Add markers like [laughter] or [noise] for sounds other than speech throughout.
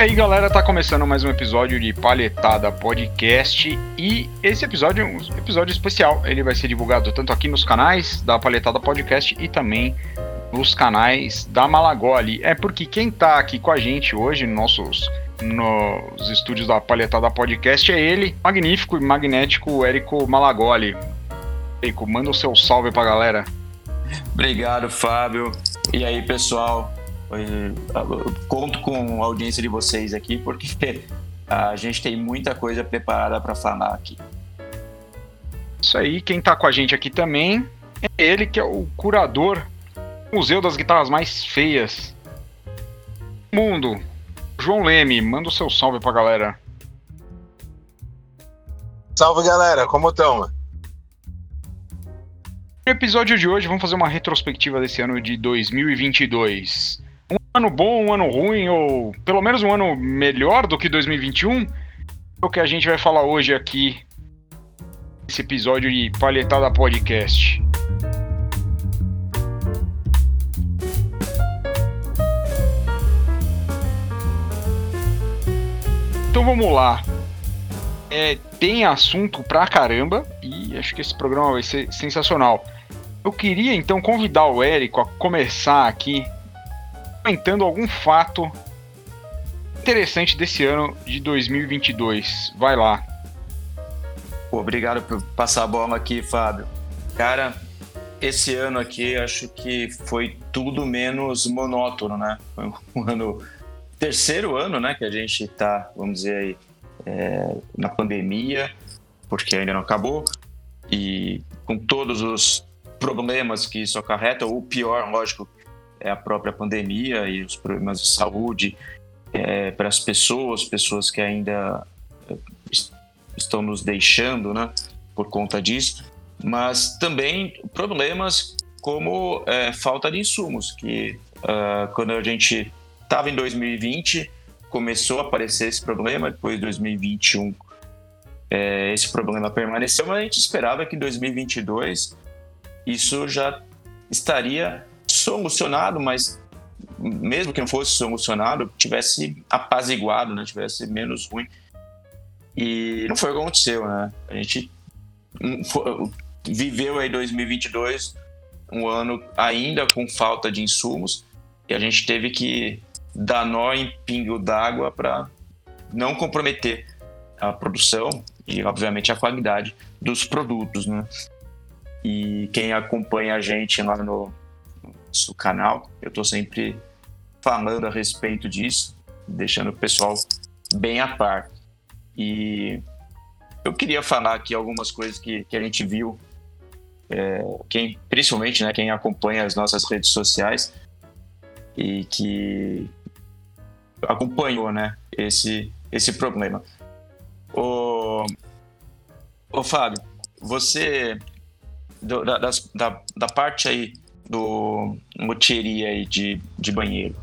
E aí galera, tá começando mais um episódio de Palhetada Podcast e esse episódio é um episódio especial. Ele vai ser divulgado tanto aqui nos canais da Palhetada Podcast e também nos canais da Malagoli. É porque quem tá aqui com a gente hoje nossos nos estúdios da Palhetada Podcast é ele, magnífico e magnético Érico Malagoli. Érico, manda o seu salve pra galera. Obrigado, Fábio. E aí, pessoal? Conto com a audiência de vocês aqui, porque [laughs] a gente tem muita coisa preparada para falar aqui. Isso aí, quem está com a gente aqui também é ele que é o curador do Museu das Guitarras Mais Feias do Mundo. João Leme, manda o seu salve pra galera. Salve galera, como estão? No episódio de hoje vamos fazer uma retrospectiva desse ano de 2022 um ano bom, um ano ruim, ou pelo menos um ano melhor do que 2021, é o que a gente vai falar hoje aqui nesse episódio de Palhetada Podcast. Então vamos lá. É, tem assunto pra caramba e acho que esse programa vai ser sensacional. Eu queria então convidar o Érico a começar aqui comentando algum fato interessante desse ano de 2022. Vai lá. Obrigado por passar a bola aqui, Fábio. Cara, esse ano aqui acho que foi tudo menos monótono, né? Foi um ano terceiro ano, né, que a gente tá, vamos dizer aí, é, na pandemia, porque ainda não acabou e com todos os problemas que isso acarreta, ou pior, lógico, é a própria pandemia e os problemas de saúde é, para as pessoas, pessoas que ainda é, estão nos deixando, né, por conta disso, mas também problemas como é, falta de insumos, que uh, quando a gente estava em 2020 começou a aparecer esse problema, depois de 2021 é, esse problema permaneceu, mas a gente esperava que em 2022 isso já estaria solucionado, mas mesmo que não fosse solucionado, tivesse apaziguado, né? tivesse menos ruim. E não foi o que aconteceu, né? A gente viveu aí 2022, um ano ainda com falta de insumos, e a gente teve que dar nó em pingo d'água para não comprometer a produção e, obviamente, a qualidade dos produtos, né? E quem acompanha a gente lá no, nosso canal. Eu estou sempre falando a respeito disso, deixando o pessoal bem a par. E eu queria falar aqui algumas coisas que, que a gente viu, é, quem, principalmente né, quem acompanha as nossas redes sociais e que acompanhou né, esse, esse problema. Ô, ô Fábio, você, da, da, da parte aí do moteria aí de, de banheiro.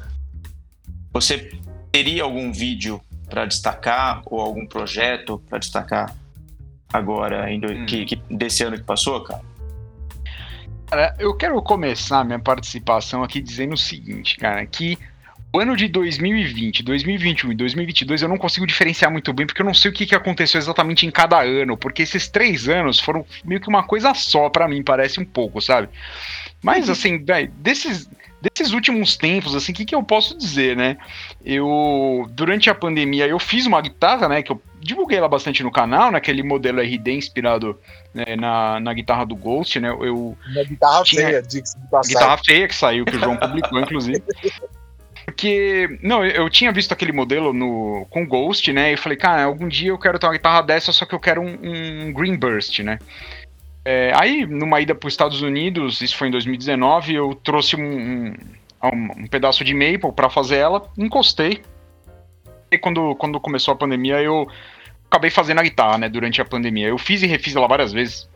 Você teria algum vídeo para destacar ou algum projeto para destacar agora em hum. que, que, desse ano que passou, cara? Cara, eu quero começar minha participação aqui dizendo o seguinte, cara, que o ano de 2020, 2021 e 2022 eu não consigo diferenciar muito bem, porque eu não sei o que, que aconteceu exatamente em cada ano, porque esses três anos foram meio que uma coisa só para mim, parece um pouco, sabe? Mas, assim, véio, desses, desses últimos tempos, assim, o que, que eu posso dizer, né? Eu, durante a pandemia, eu fiz uma guitarra, né? Que eu divulguei ela bastante no canal, naquele modelo RD inspirado né, na, na guitarra do Ghost, né? Eu, uma guitarra tinha, feia, de. Guitarra feia que saiu, que o João publicou, inclusive. [laughs] Porque, não, eu tinha visto aquele modelo no, com Ghost, né? E falei, cara, algum dia eu quero ter uma guitarra dessa, só que eu quero um, um Green Burst, né? É, aí, numa ida para os Estados Unidos, isso foi em 2019, eu trouxe um, um, um pedaço de maple para fazer ela, encostei. E quando, quando começou a pandemia, eu acabei fazendo a guitarra, né, durante a pandemia. Eu fiz e refiz ela várias vezes.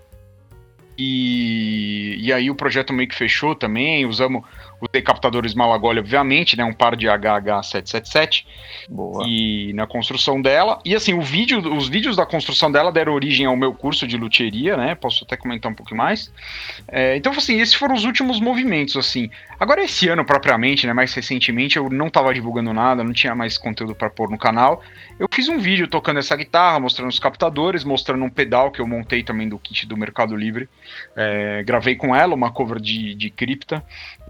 E, e aí o projeto meio que fechou também, usamos Usei captadores Malagoli, obviamente, né? Um par de HH777. Boa. E na construção dela. E assim, o vídeo, os vídeos da construção dela deram origem ao meu curso de luthieria, né? Posso até comentar um pouco mais. É, então, assim, esses foram os últimos movimentos, assim. Agora, esse ano, propriamente, né? Mais recentemente, eu não tava divulgando nada, não tinha mais conteúdo para pôr no canal. Eu fiz um vídeo tocando essa guitarra, mostrando os captadores, mostrando um pedal que eu montei também do kit do Mercado Livre. É, gravei com ela uma cover de, de cripta.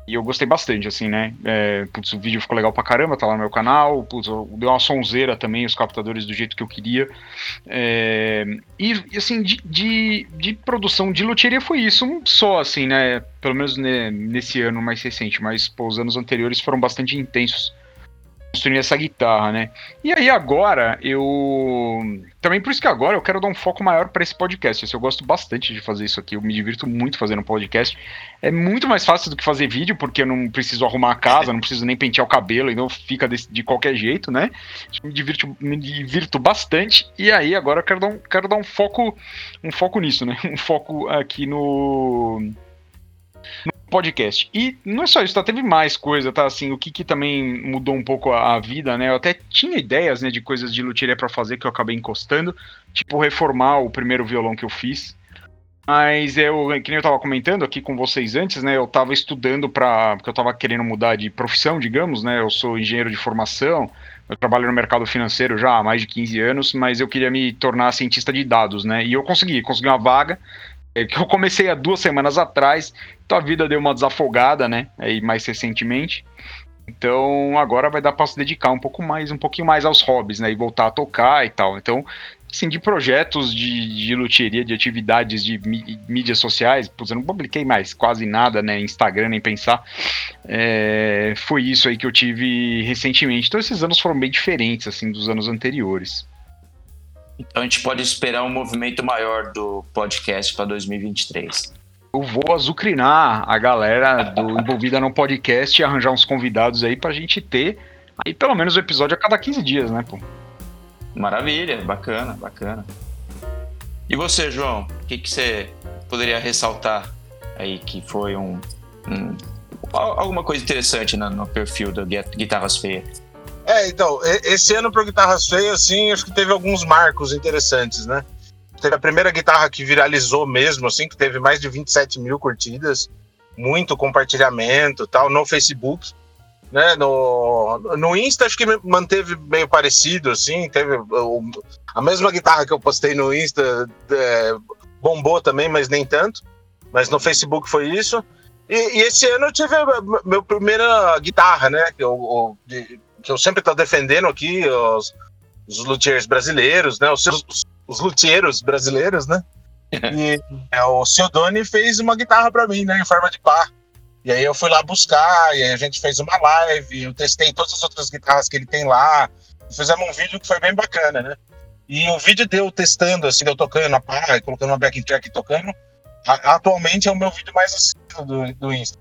E eu gostei bastante, assim, né? É, putz, o vídeo ficou legal pra caramba, tá lá no meu canal. Putz, deu uma sonzeira também, os captadores do jeito que eu queria. É, e, assim, de, de, de, produção de loteria foi isso um só, assim, né? Pelo menos nesse ano mais recente, mas pô, os anos anteriores foram bastante intensos construir essa guitarra, né? E aí agora eu também por isso que agora eu quero dar um foco maior para esse podcast. Assim, eu gosto bastante de fazer isso aqui, eu me divirto muito fazendo podcast. É muito mais fácil do que fazer vídeo porque eu não preciso arrumar a casa, não preciso nem pentear o cabelo, então fica de, de qualquer jeito, né? Me divirto, me divirto bastante. E aí agora eu quero dar um, quero dar um foco um foco nisso, né? [laughs] Um foco aqui no podcast. E não é só isso, tá? Teve mais coisa, tá? Assim, o que, que também mudou um pouco a, a, vida, né? Eu até tinha ideias, né, de coisas de luthieria para fazer que eu acabei encostando, tipo reformar o primeiro violão que eu fiz. Mas eu, que nem eu tava comentando aqui com vocês antes, né? Eu tava estudando para, porque eu tava querendo mudar de profissão, digamos, né? Eu sou engenheiro de formação, eu trabalho no mercado financeiro já há mais de 15 anos, mas eu queria me tornar cientista de dados, né? E eu consegui, consegui uma vaga que eu comecei há duas semanas atrás, então a vida deu uma desafogada, né? Aí mais recentemente. Então agora vai dar para se dedicar um pouco mais, um pouquinho mais aos hobbies, né? E voltar a tocar e tal. Então, assim, de projetos de, de luthieria, de atividades de mídias sociais, pois eu não publiquei mais quase nada, né? Instagram, nem pensar. É, foi isso aí que eu tive recentemente. Então esses anos foram bem diferentes, assim, dos anos anteriores. Então a gente pode esperar um movimento maior do podcast para 2023. Eu vou azucrinar a galera do [laughs] envolvida no podcast e arranjar uns convidados aí pra gente ter aí pelo menos o um episódio a cada 15 dias, né, pô? Maravilha, bacana, bacana. E você, João, o que, que você poderia ressaltar aí que foi um, um alguma coisa interessante no, no perfil do Guitarras Feias? É, então, esse ano pro Guitarras Feias, assim, acho que teve alguns marcos interessantes, né? Teve a primeira guitarra que viralizou mesmo, assim, que teve mais de 27 mil curtidas, muito compartilhamento tal, no Facebook. Né, no, no Insta acho que manteve meio parecido, assim, teve o, a mesma guitarra que eu postei no Insta é, bombou também, mas nem tanto. Mas no Facebook foi isso. E, e esse ano eu tive a minha primeira guitarra, né? Que eu, de, que eu sempre estou defendendo aqui, os, os luthiers brasileiros, né? Os, os, os luthiers brasileiros, né? [laughs] E é, o Ciodoni fez uma guitarra para mim, né? Em forma de pá. E aí eu fui lá buscar, e aí a gente fez uma live, eu testei todas as outras guitarras que ele tem lá. Fizemos um vídeo que foi bem bacana, né? E o vídeo deu testando, assim, eu tocando a pá, colocando uma backing track e tocando. A, atualmente é o meu vídeo mais assistido do, do Insta.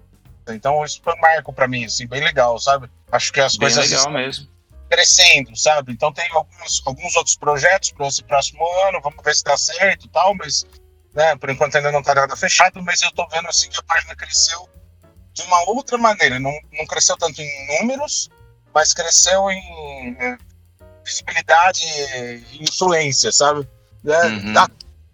Então isso foi um marco para mim, assim, bem legal, sabe? Acho que as bem coisas legal mesmo. crescendo, sabe? Então tem alguns, alguns outros projetos para esse próximo ano, vamos ver se dá certo e tal, mas né, por enquanto ainda não tá nada fechado, mas eu tô vendo assim que a página cresceu de uma outra maneira, não, não cresceu tanto em números, mas cresceu em é, visibilidade e influência, sabe? É, uhum. Da,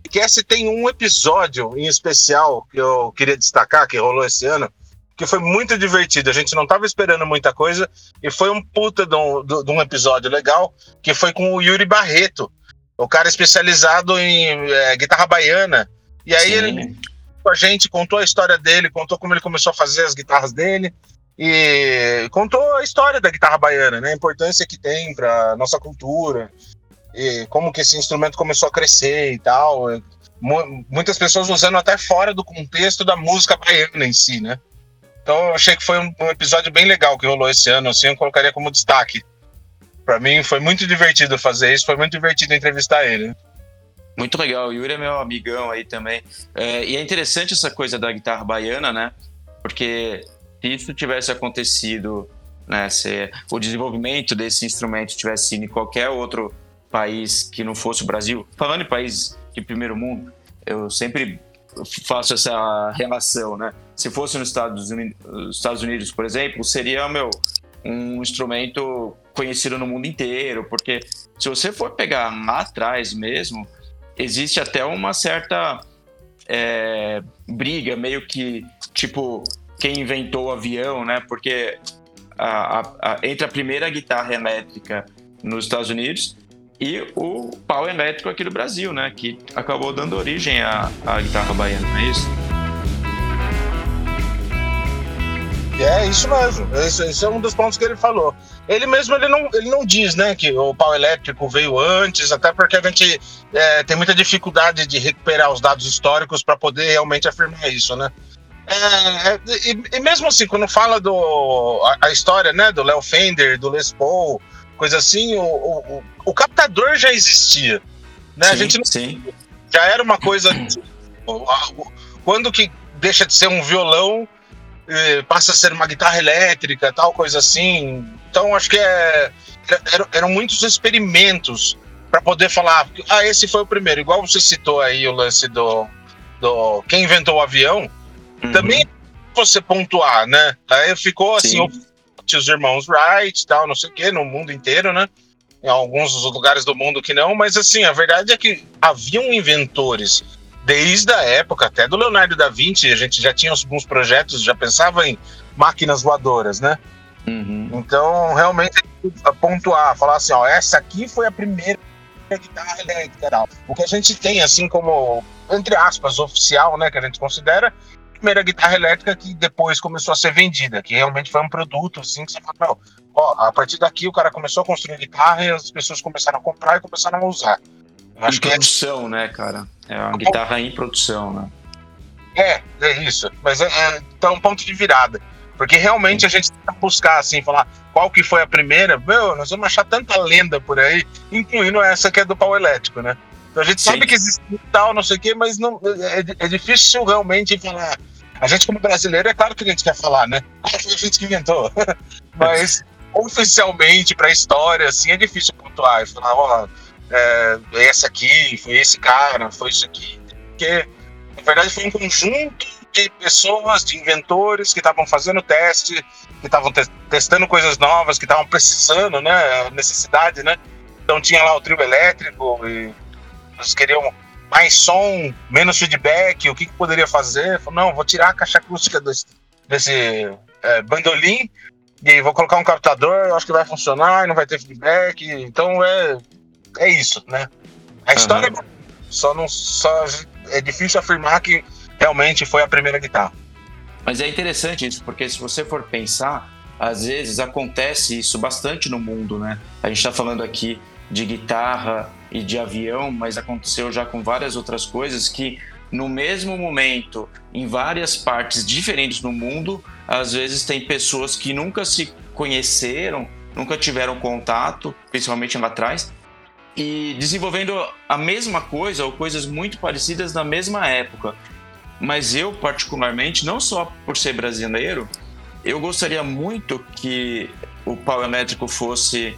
que se tem um episódio em especial que eu queria destacar, que rolou esse ano, que foi muito divertido. A gente não estava esperando muita coisa e foi um puta de um, de um, episódio legal, que foi com o Yuri Barreto, o cara especializado em é, guitarra baiana. E aí Sim. ele com a gente contou a história dele, contou como ele começou a fazer as guitarras dele e contou a história da guitarra baiana, né? A importância que tem para nossa cultura e como que esse instrumento começou a crescer e tal. Muitas pessoas usando até fora do contexto da música baiana em si, né? Então eu achei que foi um, um, episódio bem legal que rolou esse ano, assim, eu colocaria como destaque. Para mim foi muito divertido fazer isso, foi muito divertido entrevistar ele. Muito legal, o Yuri é meu amigão aí também. É, e é interessante essa coisa da guitarra baiana, né? Porque se isso tivesse acontecido, né, se o desenvolvimento desse instrumento tivesse sido em qualquer outro país que não fosse o Brasil, falando em países de primeiro mundo, eu sempre faço essa relação, né? Se fosse nos Estados Unidos, Estados Unidos, por exemplo, seria, meu, um instrumento conhecido no mundo inteiro, porque se você for pegar lá atrás mesmo, existe até uma certa é, briga, meio que, tipo, quem inventou o avião, né? Porque a, a, a, entre a primeira guitarra elétrica nos Estados Unidos e o pau elétrico aqui do Brasil, né? Que acabou dando origem à, à guitarra baiana, não é isso? É isso mesmo. Esse, esse, é um dos pontos que ele falou. Ele mesmo ele não, ele não diz, né, que o pau elétrico veio antes, até porque a gente é, tem muita dificuldade de recuperar os dados históricos para poder realmente afirmar isso, né? É, é, e, e, mesmo assim, quando fala do a, a, história, né, do Léo Fender, do Les Paul, coisa assim, o, o, o captador já existia, né? Sim, a gente não, sim. já era uma coisa quando que deixa de ser um violão passa a ser uma guitarra elétrica, tal coisa assim. Então acho que é, eram, muitos experimentos para poder falar, ah, esse foi o primeiro. Igual você citou aí o lance do, do quem inventou o avião, uhum. também você pontuar, né? Aí ficou assim, os irmãos Wright, tal, não sei o que, no mundo inteiro, né? Em alguns lugares do mundo que não, mas assim, a verdade é que haviam inventores desde a época até do Leonardo da Vinci, a gente já tinha alguns projetos, já pensava em máquinas voadoras, né? Uhum. Então, realmente, pontuar, falar assim, ó, essa aqui foi a primeira guitarra elétrica. O que a gente tem, assim, como, entre aspas, oficial, né, que a gente considera, primeira guitarra elétrica que depois começou a ser vendida, que realmente foi um produto, assim, que você fala, não, ó, a partir daqui o cara começou a construir guitarra e as pessoas começaram a comprar e começaram a usar. Acho em que é produção, é... né, cara? É uma guitarra em produção, né? É, é isso. Mas é, é tá um ponto de virada. Porque realmente Sim. a gente que buscar, assim, falar qual que foi a primeira. Meu, nós vamos achar tanta lenda por aí, incluindo essa que é do pau elétrico, né? Então a gente Sim. sabe que existe tal, não sei o quê, mas não, é, é difícil realmente falar. A gente, como brasileiro, é claro que a gente quer falar, né? Ah, foi a gente que inventou. [laughs] mas oficialmente, para a história, assim, é difícil pontuar e falar, ó. Oh, é, esse aqui, foi esse cara, foi isso aqui. Porque, na verdade, foi um conjunto de pessoas, de inventores que estavam fazendo teste, que estavam te testando coisas novas, que estavam precisando, né? Necessidade, né? Então tinha lá o trio elétrico e eles queriam mais som, menos feedback, o que, que poderia fazer? Falei, não, vou tirar a caixa acústica desse, desse é, bandolim e vou colocar um captador, acho que vai funcionar e não vai ter feedback. Então é é isso, né? A história uhum. só não só é difícil afirmar que realmente foi a primeira guitarra. Mas é interessante isso, porque se você for pensar, às vezes acontece isso bastante no mundo, né? A gente está falando aqui de guitarra e de avião, mas aconteceu já com várias outras coisas que no mesmo momento, em várias partes diferentes no mundo, às vezes tem pessoas que nunca se conheceram, nunca tiveram contato, principalmente lá atrás, e desenvolvendo a mesma coisa ou coisas muito parecidas na mesma época. Mas eu, particularmente, não só por ser brasileiro, eu gostaria muito que o pau elétrico fosse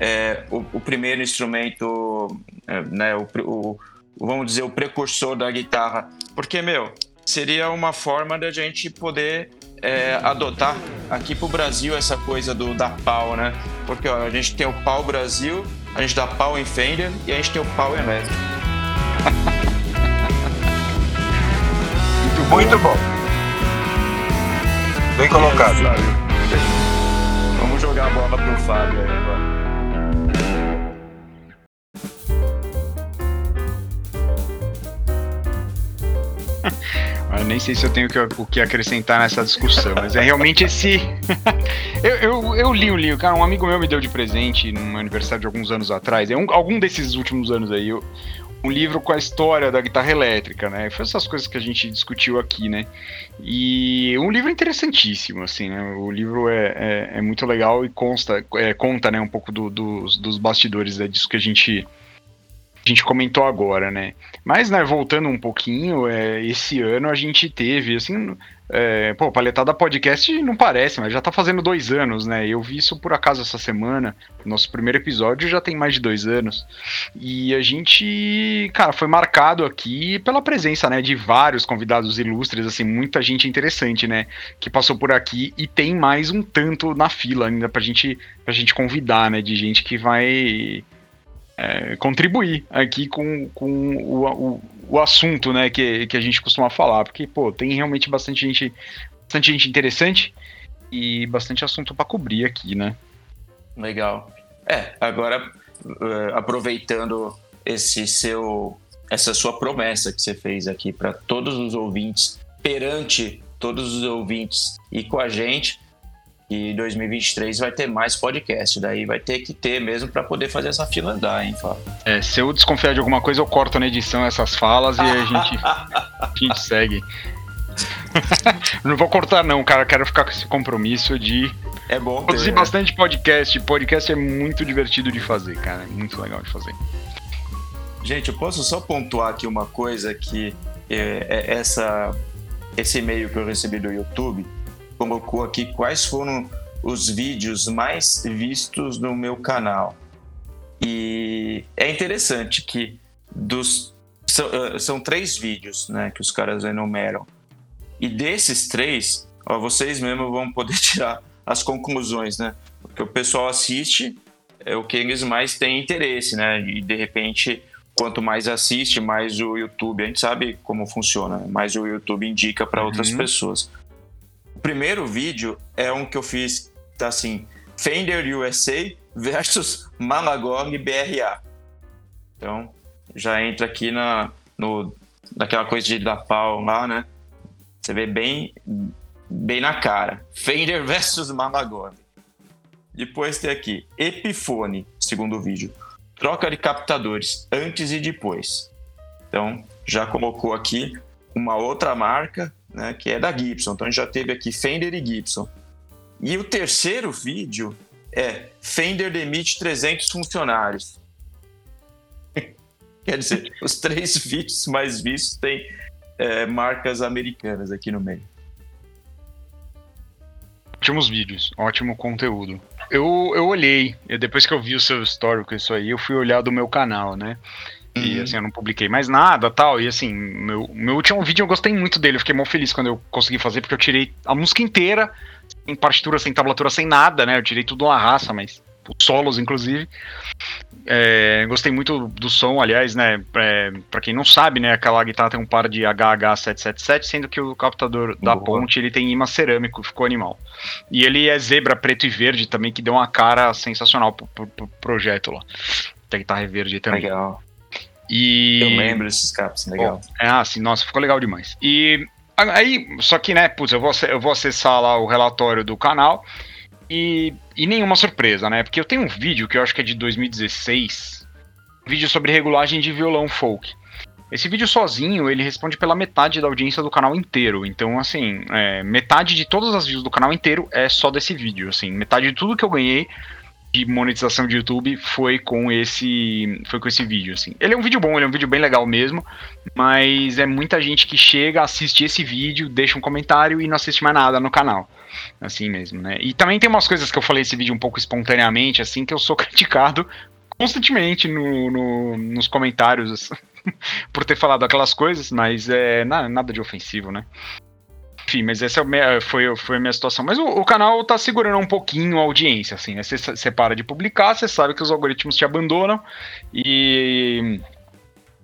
é, o, o, primeiro instrumento, é, né, o, o, vamos dizer, o precursor da guitarra. Porque, meu, seria uma forma da gente poder é, adotar aqui pro Brasil essa coisa do da pau, né? Porque ó, a gente tem o pau Brasil a gente dá pau em Fender e a gente tem o pau em elétrico. Muito bom. Muito bom. Bem colocado. Vamos jogar a bola pro Fábio aí agora. Nem sei se eu tenho o que acrescentar nessa discussão, mas é realmente esse. [laughs] eu, eu, eu, li um livro, cara, um amigo meu me deu de presente num aniversário de alguns anos atrás, é um, algum desses últimos anos aí, eu, um livro com a história da guitarra elétrica, né? Foi essas coisas que a gente discutiu aqui, né? E um livro interessantíssimo, assim, né? O livro é, é, é muito legal e consta, é, conta, né, um pouco do, dos, bastidores né, disso que a gente a gente comentou agora, né? Mas, né, voltando um pouquinho, é, esse ano a gente teve, assim, é, pô, Paletada Podcast não parece, mas já tá fazendo dois anos, né? Eu vi isso por acaso essa semana. Nosso primeiro episódio já tem mais de dois anos. E a gente, cara, foi marcado aqui pela presença, né, de vários convidados ilustres, assim, muita gente interessante, né? Que passou por aqui e tem mais um tanto na fila ainda pra gente, pra gente convidar, né? De gente que vai é, contribuir aqui com, com o, o o assunto, né, que, que a gente costuma falar, porque, pô, tem realmente bastante gente, bastante gente interessante e bastante assunto para cobrir aqui, né? Legal. É, agora uh, aproveitando esse seu essa sua promessa que você fez aqui para todos os ouvintes, perante todos os ouvintes e com a gente, e 2023 vai ter mais podcast. Daí vai ter que ter mesmo para poder fazer essa fila andar, hein, Fábio? É, se eu desconfiar de alguma coisa, eu corto na edição essas falas e a gente, [laughs] a gente segue. não vou cortar, não, cara. Quero ficar com esse compromisso de. É bom. Produzir né? bastante podcast. Podcast é muito divertido de fazer, cara. É muito legal de fazer. Gente, eu posso só pontuar aqui uma coisa que é, é essa, esse e-mail que eu recebi do YouTube colocou aqui quais foram os vídeos mais vistos no meu canal. E é interessante que dos são, uh, são três vídeos né, que os caras enumeram. E desses três, ó, vocês mesmos vão poder [laughs] tirar as conclusões, né? Porque o pessoal assiste é o que eles mais têm interesse, né? E de repente, quanto mais assiste, mais o YouTube, a gente sabe como funciona, né? mais o YouTube indica para uhum. outras pessoas. Primeiro vídeo é um que eu fiz, tá assim, Fender USA versus [laughs] Malagog BRA. Então, já entra aqui na, no, naquela coisa de dar pau lá, né? Você vê bem, bem na cara. Fender versus Malagog. Depois tem aqui Epiphone, segundo vídeo. Troca de captadores antes e depois. Então, já colocou aqui uma outra marca né, que é da Gibson. Então a gente já teve aqui Fender e Gibson. E o terceiro vídeo é Fender demite 300 funcionários. [laughs] Quer dizer, os três vídeos mais vistos têm é, marcas americanas aqui no meio. Ótimos vídeos, ótimo conteúdo. Eu, eu olhei, depois que eu vi o seu com isso aí, eu fui olhar do meu canal, né? E uhum. assim, eu não publiquei mais nada tal. E assim, meu, meu último vídeo eu gostei muito dele. Eu fiquei muito feliz quando eu consegui fazer, porque eu tirei a música inteira, sem partitura, sem tablatura, sem nada, né? Eu tirei tudo na raça, mas os solos, inclusive. É, gostei muito do som, aliás, né? É, pra quem não sabe, né? Aquela guitarra tem um par de HH777, sendo que o captador da Boa. ponte ele tem imã cerâmico, ficou animal. E ele é zebra preto e verde também, que deu uma cara sensacional pro, pro, pro projeto lá. Tem guitarra verde também. Legal. E... Eu lembro desses caps, legal. é, ah, sim, nossa, ficou legal demais. E aí, só que, né, putz, eu vou, eu vou acessar lá o relatório do canal e, e nenhuma surpresa, né? Porque eu tenho um vídeo que eu acho que é de 2016, um vídeo sobre regulagem de violão folk. Esse vídeo sozinho, ele responde pela metade da audiência do canal inteiro. Então, assim, é, metade de todas as views do canal inteiro é só desse vídeo. Assim, metade de tudo que eu ganhei de monetização de YouTube foi com esse foi com esse vídeo assim. Ele é um vídeo bom, ele é um vídeo bem legal mesmo, mas é muita gente que chega, assiste esse vídeo, deixa um comentário e não assiste mais nada no canal. Assim mesmo, né? E também tem umas coisas que eu falei esse vídeo um pouco espontaneamente, assim, que eu sou [laughs] criticado constantemente no, no nos comentários [laughs] por ter falado aquelas coisas, mas é nada de ofensivo, né? Enfim, mas essa é foi, foi a minha situação. Mas o, o, canal tá segurando um pouquinho a audiência, assim, né? Você para de publicar, você sabe que os algoritmos te abandonam e.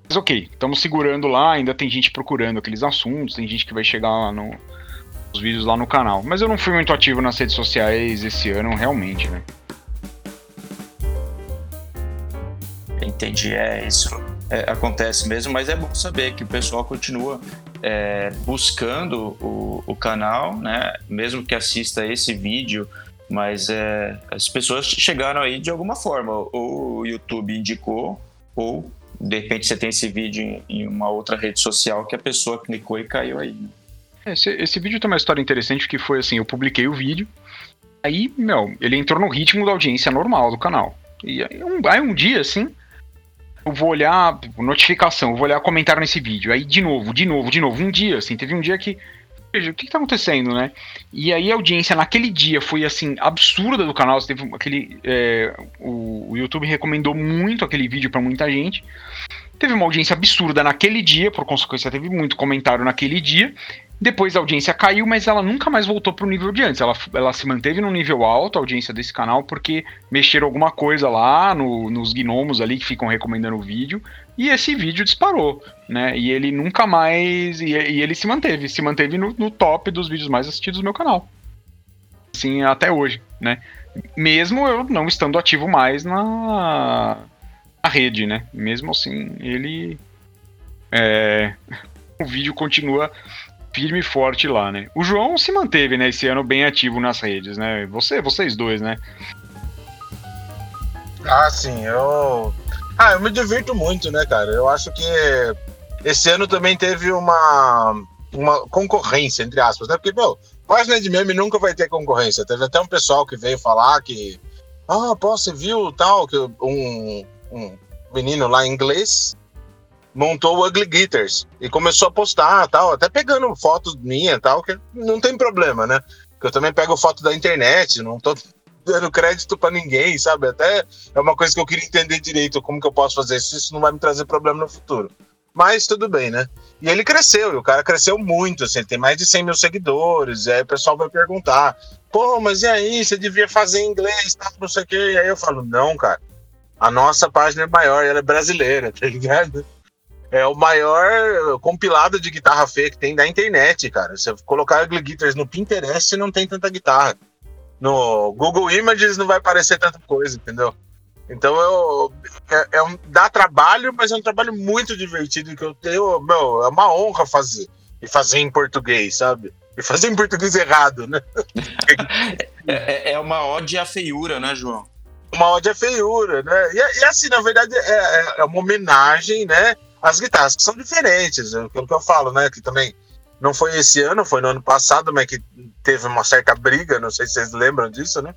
Mas ok, estamos segurando lá, ainda tem gente procurando aqueles assuntos, tem gente que vai chegar lá no, nos vídeos lá no canal. Mas eu não fui muito ativo nas redes sociais esse ano, realmente, né? Entendi, é isso. É, acontece mesmo, mas é bom saber que o pessoal continua é, buscando o, o, canal, né? Mesmo que assista esse vídeo, mas é, as pessoas chegaram aí de alguma forma. Ou o YouTube indicou, ou de repente você tem esse vídeo em, em uma outra rede social que a pessoa clicou e caiu aí. Né? Esse, esse vídeo tem uma história interessante que foi assim, eu publiquei o vídeo, aí, meu, ele entrou no ritmo da audiência normal do canal. E aí um, aí um dia, assim, eu vou olhar notificação, eu vou olhar comentário nesse vídeo. Aí, de novo, de novo, de novo. Um dia, assim, teve um dia que. Veja, o que, que tá acontecendo, né? E aí a audiência naquele dia foi, assim, absurda do canal. Teve aquele. É, o, o YouTube recomendou muito aquele vídeo para muita gente. Teve uma audiência absurda naquele dia, por consequência, teve muito comentário naquele dia. Depois a audiência caiu, mas ela nunca mais voltou para o nível de antes. Ela, ela se manteve no nível alto, a audiência desse canal, porque mexeram alguma coisa lá no, nos gnomos ali que ficam recomendando o vídeo. E esse vídeo disparou, né? E ele nunca mais. E, e ele se manteve, se manteve no, no top dos vídeos mais assistidos do meu canal. Assim, até hoje, né? Mesmo eu não estando ativo mais na, na rede, né? Mesmo assim, ele. É, [laughs] o vídeo continua firme e forte lá, né? O João se manteve, né, esse ano bem ativo nas redes, né? Você, vocês dois, né? Ah, sim, eu. Ah, eu me divirto muito, né, cara? Eu acho que esse ano também teve uma, uma concorrência, entre aspas, né? Porque, meu, página de meme nunca vai ter concorrência. Teve até um pessoal que veio falar que. Ah, pô, você viu tal, que um, um menino lá em inglês montou o Ugly Guitars e começou a postar tal, até pegando fotos minha tal, que não tem problema, né? Porque eu também pego foto da internet, não tô [laughs] dando crédito para ninguém, sabe? Até é uma coisa que eu queria entender direito, como que eu posso fazer isso, isso não vai me trazer problema no futuro. Mas tudo bem, né? E ele cresceu, e o cara cresceu muito, assim, ele tem mais de 100 mil seguidores, e aí o pessoal vai perguntar, pô, mas e aí, você devia fazer em inglês, tá, não sei o quê, e aí eu falo, não, cara, a nossa página é maior, ela é brasileira, [laughs] tá ligado? É o maior compilado de guitarra feia que tem da internet, cara. Se você colocar Ugly Guitars no Pinterest, não tem tanta guitarra. No Google Images não vai aparecer tanta coisa, entendeu? Então eu, é, é um, dá trabalho, mas é um trabalho muito divertido que eu tenho. Meu, é uma honra fazer. E fazer em português, sabe? E fazer em português errado, né? [laughs] é, é, é uma ode à feiura, né, João? Uma ode à feiura, né? E, e assim, na verdade, é, é, é uma homenagem, né? As guitarras que são diferentes, é aquilo que eu falo, né? Que também não foi esse ano, foi no ano passado, mas que teve uma certa briga, não sei se vocês lembram disso, né?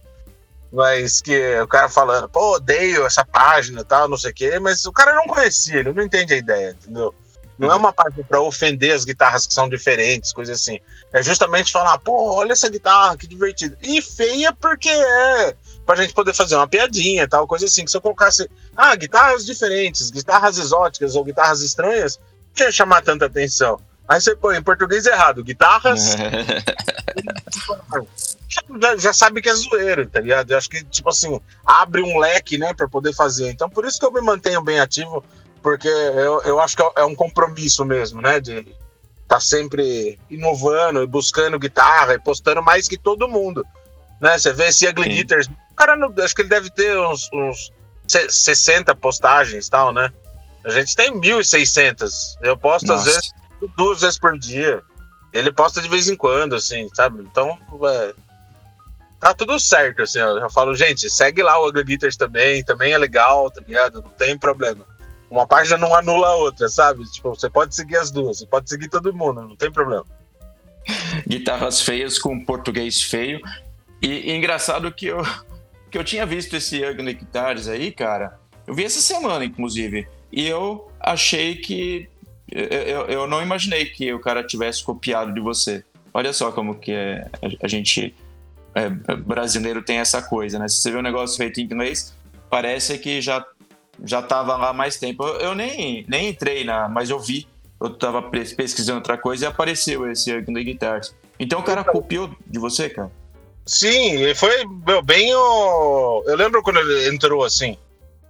Mas que o cara falando, pô, odeio essa página e tal, não sei o quê, mas o cara não conhecia, ele não entende a ideia, entendeu? Não é uma página para ofender as guitarras que são diferentes, coisa assim. É justamente falar, pô, olha essa guitarra, que divertido. E feia porque é pra gente poder fazer uma piadinha tal, coisa assim. Que se eu colocasse, ah, guitarras diferentes, guitarras exóticas ou guitarras estranhas, não ia chamar tanta atenção. Aí você põe em português errado, guitarras. [laughs] já, já, sabe que é zoeiro, tá ligado? Eu acho que, tipo assim, abre um leque, né, pra poder fazer. Então, por isso que eu me mantenho bem ativo, porque eu, eu acho que é, é um compromisso mesmo, né, de tá sempre inovando e buscando guitarra e postando mais que todo mundo. Né? Você vê esse Ugly Guitars, o cara, não, acho que ele deve ter uns, uns 60 postagens tal, né? A gente tem 1.600. Eu posto Nossa. às vezes duas vezes por dia. Ele posta de vez em quando, assim, sabe? Então, é, tá tudo certo, assim. Eu já falo, gente, segue lá o Ugly também, também é legal, tá ligado? Não tem problema. Uma página não anula a outra, sabe? Tipo, você pode seguir as duas, você pode seguir todo mundo, não tem problema. Guitarras feias com português feio. E, e engraçado que eu, que eu tinha visto esse Ugly Guitars aí, cara. Eu vi essa semana, inclusive. E eu achei que. Eu, eu, não imaginei que o cara tivesse copiado de você. Olha só como que é, a, gente. É, brasileiro tem essa coisa, né? Se você vê um negócio feito em inglês, parece que já já tava lá há mais tempo. Eu, eu, nem, nem entrei na, mas eu vi. Eu tava pesquisando outra coisa e apareceu esse Ugly Guitars. Então o cara copiou de você, cara? Sim, foi meu, bem o. Eu lembro quando ele entrou assim.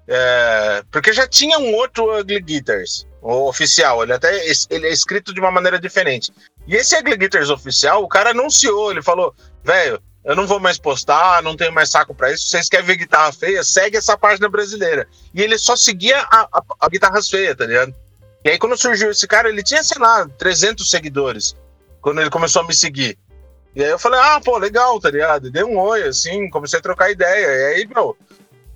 É... Porque já tinha um outro Ugly Guitars, o oficial. Ele até ele é escrito de uma maneira diferente. E esse Ugly Guitars oficial, o cara anunciou, ele falou, velho, eu não vou mais postar, não tenho mais saco para isso. Vocês querem ver guitarra feia? Segue essa página brasileira. E ele só seguia a, a, a guitarras feias, tá ligado? E aí, quando surgiu esse cara, ele tinha, sei lá, 300 seguidores. Quando ele começou a me seguir. E aí eu falei, ah, pô, legal, tá ligado? Dei um oi, assim, comecei a trocar ideia. E aí, meu,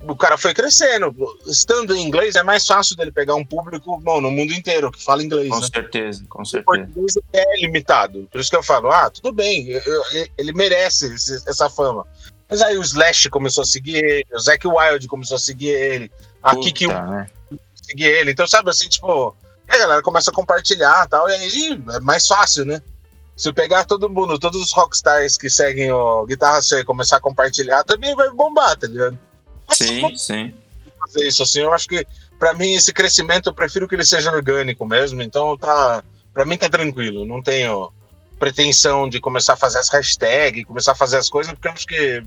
o cara foi crescendo. Estando em inglês, é mais fácil dele pegar um público bom, no mundo inteiro que fala inglês. Com né? certeza, com certeza. O português é limitado. Por isso que eu falo, ah, tudo bem, eu, eu, ele merece essa fama. Mas aí o Slash começou a seguir ele, o Zack Wild começou a seguir ele, a Kiki né? seguir ele. Então, sabe assim, tipo, a galera começa a compartilhar e tal, e aí é mais fácil, né? Se eu pegar todo mundo, todos os rockstars que seguem o Guitarra C e começar a compartilhar, também vai bombar, tá ligado? Sim, sim. Fazer isso assim, eu acho que para mim esse crescimento eu prefiro que ele seja orgânico mesmo, então tá, para mim tá tranquilo, não tenho pretensão de começar a fazer as hashtags, começar a fazer as coisas, porque eu acho que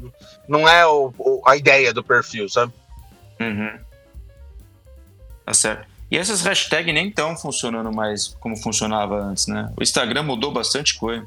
não é o, o, a ideia do perfil, sabe? Uhum. Tá certo. E essas hashtags nem estão funcionando mais como funcionava antes, né? O Instagram mudou bastante coisa.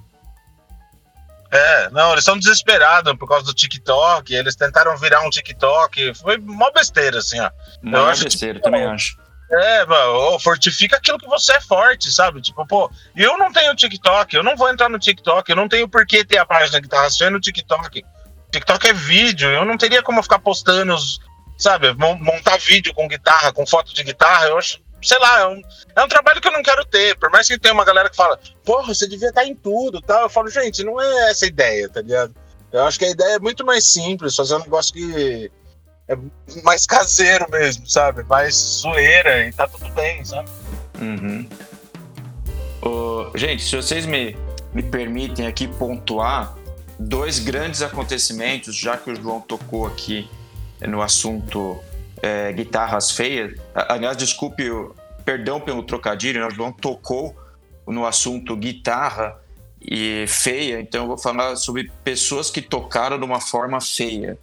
É, não, eles estão desesperados por causa do TikTok. Eles tentaram virar um TikTok. Foi mó besteira, assim, ó. Mó eu acho, besteira, tipo, também acho. É, mano, fortifica aquilo que você é forte, sabe? Tipo, pô, eu não tenho TikTok, eu não vou entrar no TikTok, eu não tenho por que ter a página que tá rastreando no TikTok. TikTok é vídeo, eu não teria como ficar postando os, sabe, montar vídeo com guitarra, com foto de guitarra, eu acho, sei lá, é um, é um trabalho que eu não quero ter. Por mais que tenha uma galera que fala, porra, você devia estar em tudo tal. Eu falo, gente, não é essa a ideia, tá ligado? Eu acho que a ideia é muito mais simples, fazer um negócio que é mais caseiro mesmo, sabe? Mais zoeira e tá tudo bem, sabe? Uhum. gente, se vocês me, me permitem aqui pontuar dois grandes acontecimentos, já que o João tocou aqui no assunto é, guitarras feias. Aliás, desculpe, perdão pelo trocadilho, né? o João tocou no assunto guitarra e feia, então eu vou falar sobre pessoas que tocaram de uma forma feia,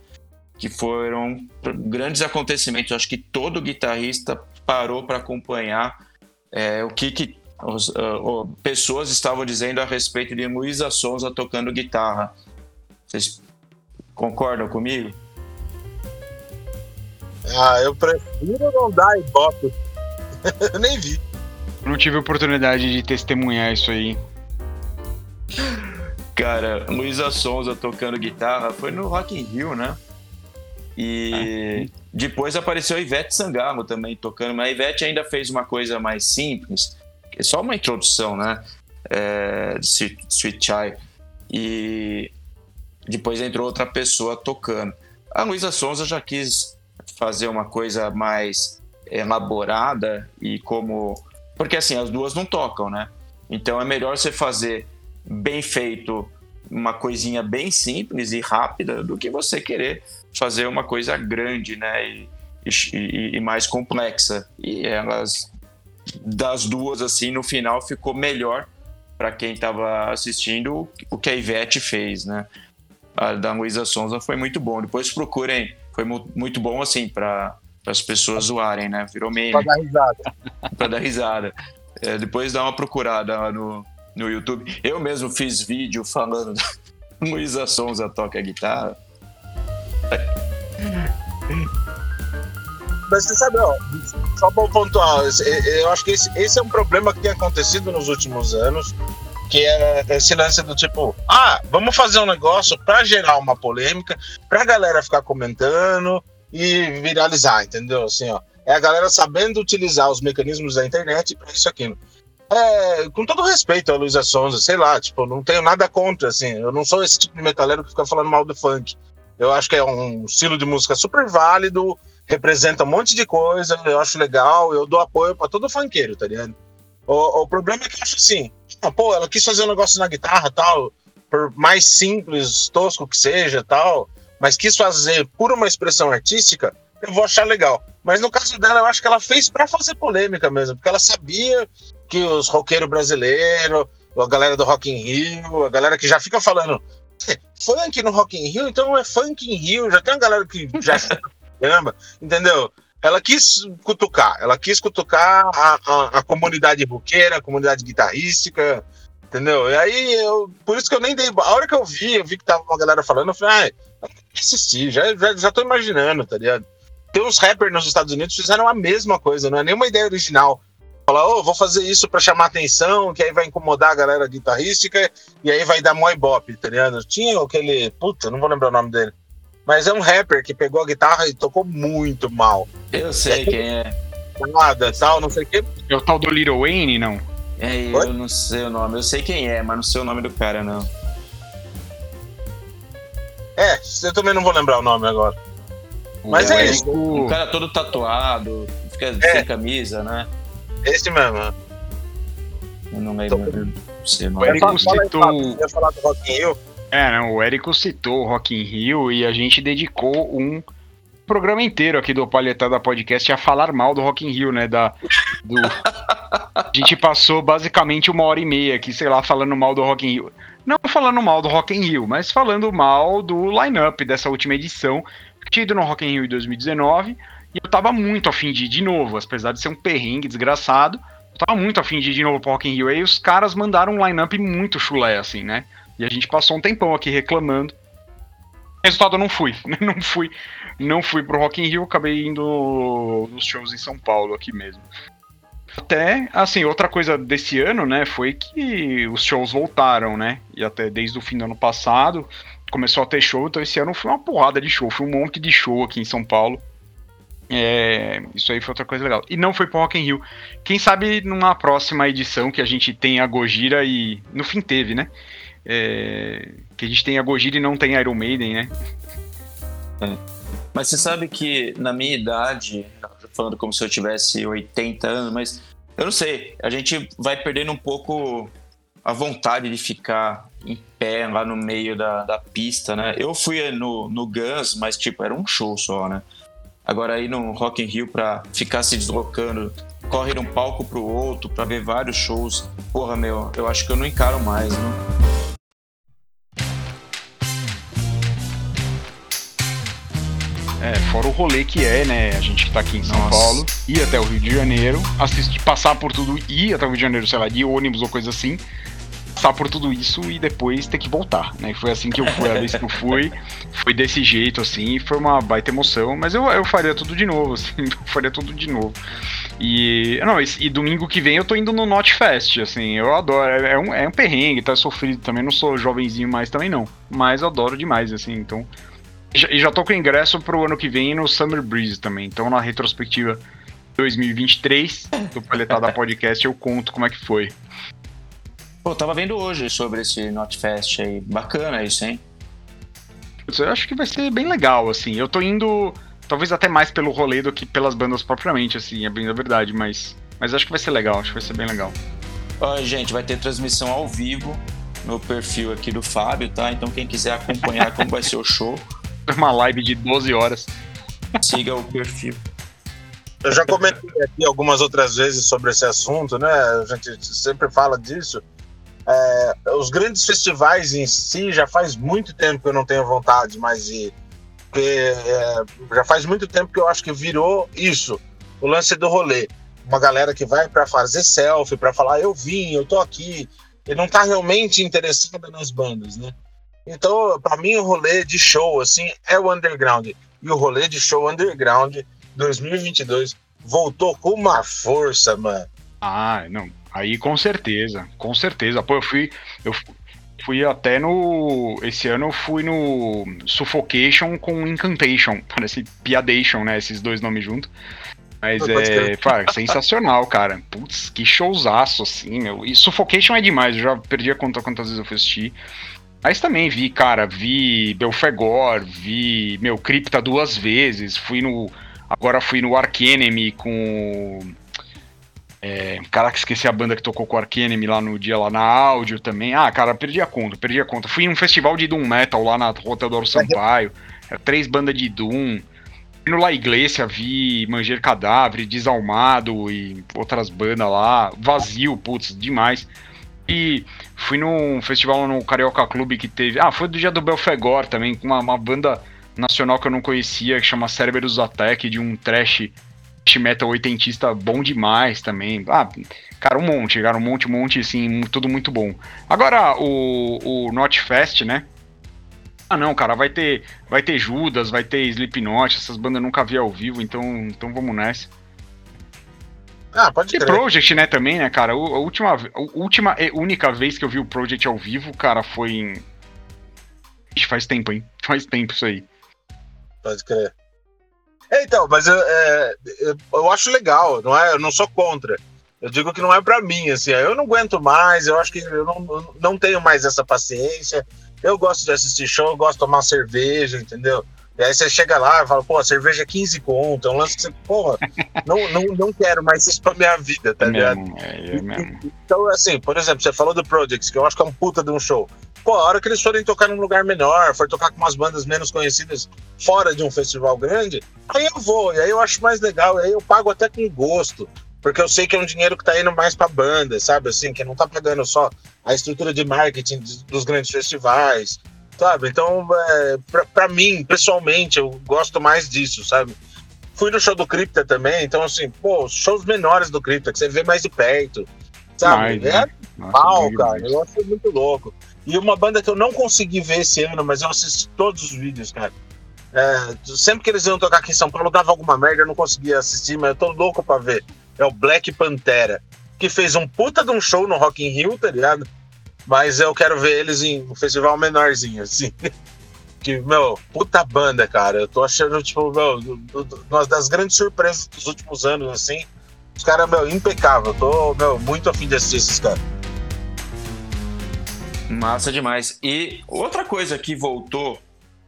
que foram grandes acontecimentos. Acho que todo guitarrista parou para acompanhar é, o que, que os, uh, pessoas estavam dizendo a respeito de Luísa Sonza tocando guitarra. Vocês concordam comigo? Ah, eu prefiro não dar ibope. [laughs] eu nem vi. Não tive oportunidade de testemunhar isso aí. Cara, Luísa Sonza tocando guitarra foi no Rock in Rio, né? E ah, depois apareceu a Ivete Sangalo também tocando, mas a Ivete ainda fez uma coisa mais simples, é só uma introdução, né? É, Sweet Chai. E depois entrou outra pessoa tocando. A Luísa Sonza já quis fazer uma coisa mais elaborada e como. Porque assim, as duas não tocam, né? Então é melhor você fazer bem feito uma coisinha bem simples e rápida do que você querer fazer uma coisa grande, né? E, e, e mais complexa. E elas, das duas, assim, no final ficou melhor para quem estava assistindo o que a Ivete fez, né? A da Luísa Sonza foi muito bom. Depois procurem foi muito bom, assim, para as pessoas zoarem, né? Virou meme. Pra dar risada. [laughs] pra dar risada. É, depois dá uma procurada no, no YouTube. Eu mesmo fiz vídeo falando [laughs] Luísa Sonza toca guitarra. Mas você sabe, ó, só para pontuar, eu acho que esse, esse é um problema que tem acontecido nos últimos anos que é esse lance do tipo, ah, vamos fazer um negócio para gerar uma polêmica, pra galera ficar comentando e viralizar, entendeu? Assim, ó, é a galera sabendo utilizar os mecanismos da internet para isso aqui. É, com todo respeito a Luísa Sonza, sei lá, tipo, não tenho nada contra, assim, eu não sou esse tipo de metaleiro que fica falando mal do funk. Eu acho que é um estilo de música super válido, representa um monte de coisa, eu acho legal, eu dou apoio para todo funkeiro, tá ligado? O, o problema é que eu acho assim, pô, ela quis fazer um negócio na guitarra tal, por mais simples, tosco que seja tal, mas quis fazer por uma expressão artística, eu vou achar legal. Mas no caso dela, eu acho que ela fez para fazer polêmica mesmo, porque ela sabia que os roqueiros brasileiros, a galera do Rock in Rio, a galera que já fica falando funk no Rock in Rio, então é funk em Rio, já tem uma galera que já [laughs] chama, entendeu? Ela quis cutucar, ela quis cutucar a, a, a comunidade roqueira, a comunidade guitarrística, entendeu? E aí, eu, por isso que eu nem dei. A hora que eu vi, eu vi que tava uma galera falando, eu falei, ah, assisti, já, já, já tô imaginando, tá ligado? Tem uns rappers nos Estados Unidos que fizeram a mesma coisa, não é nenhuma ideia original. Falar, ô, oh, vou fazer isso para chamar atenção, que aí vai incomodar a galera guitarrística, e aí vai dar moi bop, tá ligado? Tinha aquele. Puta, não vou lembrar o nome dele. Mas é um rapper que pegou a guitarra e tocou muito mal. Eu sei quem é. Nada, tal, não sei o quê. É o tal do Little Wayne, não? É, eu Oi? não sei o nome. Eu sei quem é, mas não sei o nome do cara, não. É, eu também não vou lembrar o nome agora. Mas é, é isso. Um cara todo tatuado, que é, é. sem camisa, né? Esse mesmo. Eu não lembro. Então, o Érico citou. falar do Rock in Rio? É, não, o Érico citou o Rock in Rio e a gente dedicou um programa inteiro aqui do Palhetada Podcast a falar mal do Rock in Rio, né? Da, do... [laughs] a gente passou basicamente uma hora e meia aqui, sei lá, falando mal do Rock in Rio. Não falando mal do Rock in Rio, mas falando mal do line-up dessa última edição, tinha ido no Rock in Rio em 2019, e eu tava muito afim de ir de novo, apesar de ser um perrengue desgraçado, eu tava muito afim de ir de novo pro Rock in Rio, e os caras mandaram um line-up muito chulé, assim, né? E a gente passou um tempão aqui reclamando. Resultado, eu não fui. [laughs] Não fui. Não fui pro Rock in Rio, acabei indo nos shows em São Paulo aqui mesmo. Até, assim, outra coisa desse ano, né, foi que os shows voltaram, né? E até desde o fim do ano passado começou a ter show, então esse ano foi uma porrada de show, foi um monte de show aqui em São Paulo. É, isso aí foi outra coisa legal. E não foi pro Rock in Rio. Quem sabe numa próxima edição que a gente tem a Gojira e no fim teve, né? É, que a gente tem a Gojira e não tem Iron Maiden, né? É. Mas você sabe que na minha idade, falando como se eu tivesse 80 anos, mas eu não sei, a gente vai perdendo um pouco a vontade de ficar em pé lá no meio da, da pista, né? Eu fui no, no Guns, mas tipo, era um show só, né? Agora aí no Rock in Rio pra ficar se deslocando, corre de um palco pro outro pra ver vários shows, porra, meu, eu acho que eu não encaro mais, né? É, fora o rolê que é, né? A gente que tá aqui em São Nossa. Paulo, ir até o Rio de Janeiro, assistir, passar por tudo, ir até o Rio de Janeiro, sei lá, de ônibus ou coisa assim, passar por tudo isso e depois ter que voltar, né? Foi assim que eu fui, a vez que eu fui, [laughs] foi desse jeito, assim, foi uma baita emoção, mas eu, eu faria tudo de novo, [laughs] assim, eu faria tudo de novo. E, não, e, e domingo que vem eu tô indo no Not Fest, assim, eu adoro, é, é um, é um perrengue, tá sofrido também, não sou jovenzinho mais também não, mas eu adoro demais, assim, então e já tô com ingresso pro ano que vem no Summer Breeze também. Então, na retrospectiva 2023 do Paletada [laughs] Podcast, eu conto como é que foi. Pô, tava vendo hoje sobre esse Notfest aí. Bacana isso, hein? Eu acho que vai ser bem legal, assim. Eu tô indo, talvez até mais pelo rolê do que pelas bandas propriamente, assim, é bem a verdade, mas, mas acho que vai ser legal, acho que vai ser bem legal. Ó, gente, vai ter transmissão ao vivo no perfil aqui do Fábio, tá? Então quem quiser acompanhar como vai ser o show, [laughs] [laughs] uma live de 12 horas. Siga o perfil. Eu já comentei aqui algumas outras vezes sobre esse assunto, né? A gente sempre fala disso. É, os grandes festivais em si já faz muito tempo que eu não tenho vontade mais de porque é, já faz muito tempo que eu acho que virou isso, o lance do rolê. Uma galera que vai para fazer selfie, para falar eu vim, eu tô aqui, e não tá realmente interessada nas bandas, né? Então, para mim, o rolê de show, assim, é o underground. E o rolê de show underground 2022 voltou com uma força, mano. Ah, não. Aí com certeza, com certeza. Pô, eu fui. Eu fui até no. Esse ano eu fui no Suffocation com Incantation. [laughs] Parece Piadation, né? Esses dois nomes juntos. Mas é, pá, [laughs] sensacional, cara. Putz, que showzaço, assim, meu. E Suffocation é demais, eu já perdi a conta quantas vezes eu fui assistir. Mas também vi, cara, vi Belfegor, vi, meu, Cripta duas vezes, fui no. Agora fui no Arkenemy com. É, caraca, esqueci a banda que tocou com o Arkenemy lá no dia lá na áudio também. Ah, cara, perdi a conta, perdi a conta. Fui em um festival de Doom Metal lá na Rota do Sampaio. Era três bandas de Doom. Fui no La Iglesia, vi Manger Cadáver, Desalmado e outras bandas lá. Vazio, putz, demais. E fui num festival no Carioca Clube que teve. Ah, foi do dia do Belfegor também, com uma, uma, banda nacional que eu não conhecia, que chama Cerberus Attack, de um trash, metal oitentista bom demais também. Ah, cara, um monte, cara, um monte, um monte, assim, tudo muito bom. Agora, o, o Not Fest, né? Ah, não, cara, vai ter, vai ter Judas, vai ter Slipknot, essas bandas eu nunca vi ao vivo, então, então vamos nessa. Ah, pode e Project, né, também, né, cara? A última, a última e única vez que eu vi o Project ao vivo, cara, foi em. Faz tempo, hein? [laughs] Faz tempo isso aí. Pode crer. É, então, mas eu, é, eu acho legal, não é? Eu não sou contra. Eu digo que não é para mim, assim, eu não aguento mais, eu acho que eu não, não tenho mais essa paciência. Eu gosto de assistir show, eu gosto de tomar cerveja, entendeu? E aí você chega lá e fala, pô, a cerveja é 15 conto, é um lance que você, porra, [laughs] não, não, não quero mais isso pra minha vida, tá É ligado? mesmo, é, é mesmo. Então, assim, por exemplo, você falou do Projects, que eu acho que é um puta de um show. Pô, a hora que eles forem tocar num lugar menor, for tocar com umas bandas menos conhecidas fora de um festival grande, aí eu vou, e aí eu acho mais legal, e aí eu pago até com gosto, porque eu sei que é um dinheiro que tá indo mais pra banda, sabe? Assim, que não tá pegando só a estrutura de marketing dos grandes festivais, sabe? Então, é, pra, pra mim, pessoalmente, eu gosto mais disso, sabe? Fui no show do Cripta também, então, assim, pô, shows menores do Cripta, que você vê mais de perto, sabe? Mais, é né? Nossa, mal, bem cara. Eu achei muito louco. E uma banda que eu não consegui ver esse ano, mas eu assisti todos os vídeos, cara. É, sempre que eles iam tocar aqui em São Paulo, dava alguma merda, eu não conseguia assistir, mas eu tô louco pra ver. É o Black Pantera, que fez um puta de um show no Rock in Rio, tá ligado? Mas eu quero ver eles em um festival menorzinho, assim. [laughs] Que, meu, puta banda, cara. Eu tô achando, tipo, meu, uma das grandes surpresas dos últimos anos, assim. Os caras, meu, impecável. Eu tô, meu, muito afim de assistir esses caras. Massa demais. E outra coisa que voltou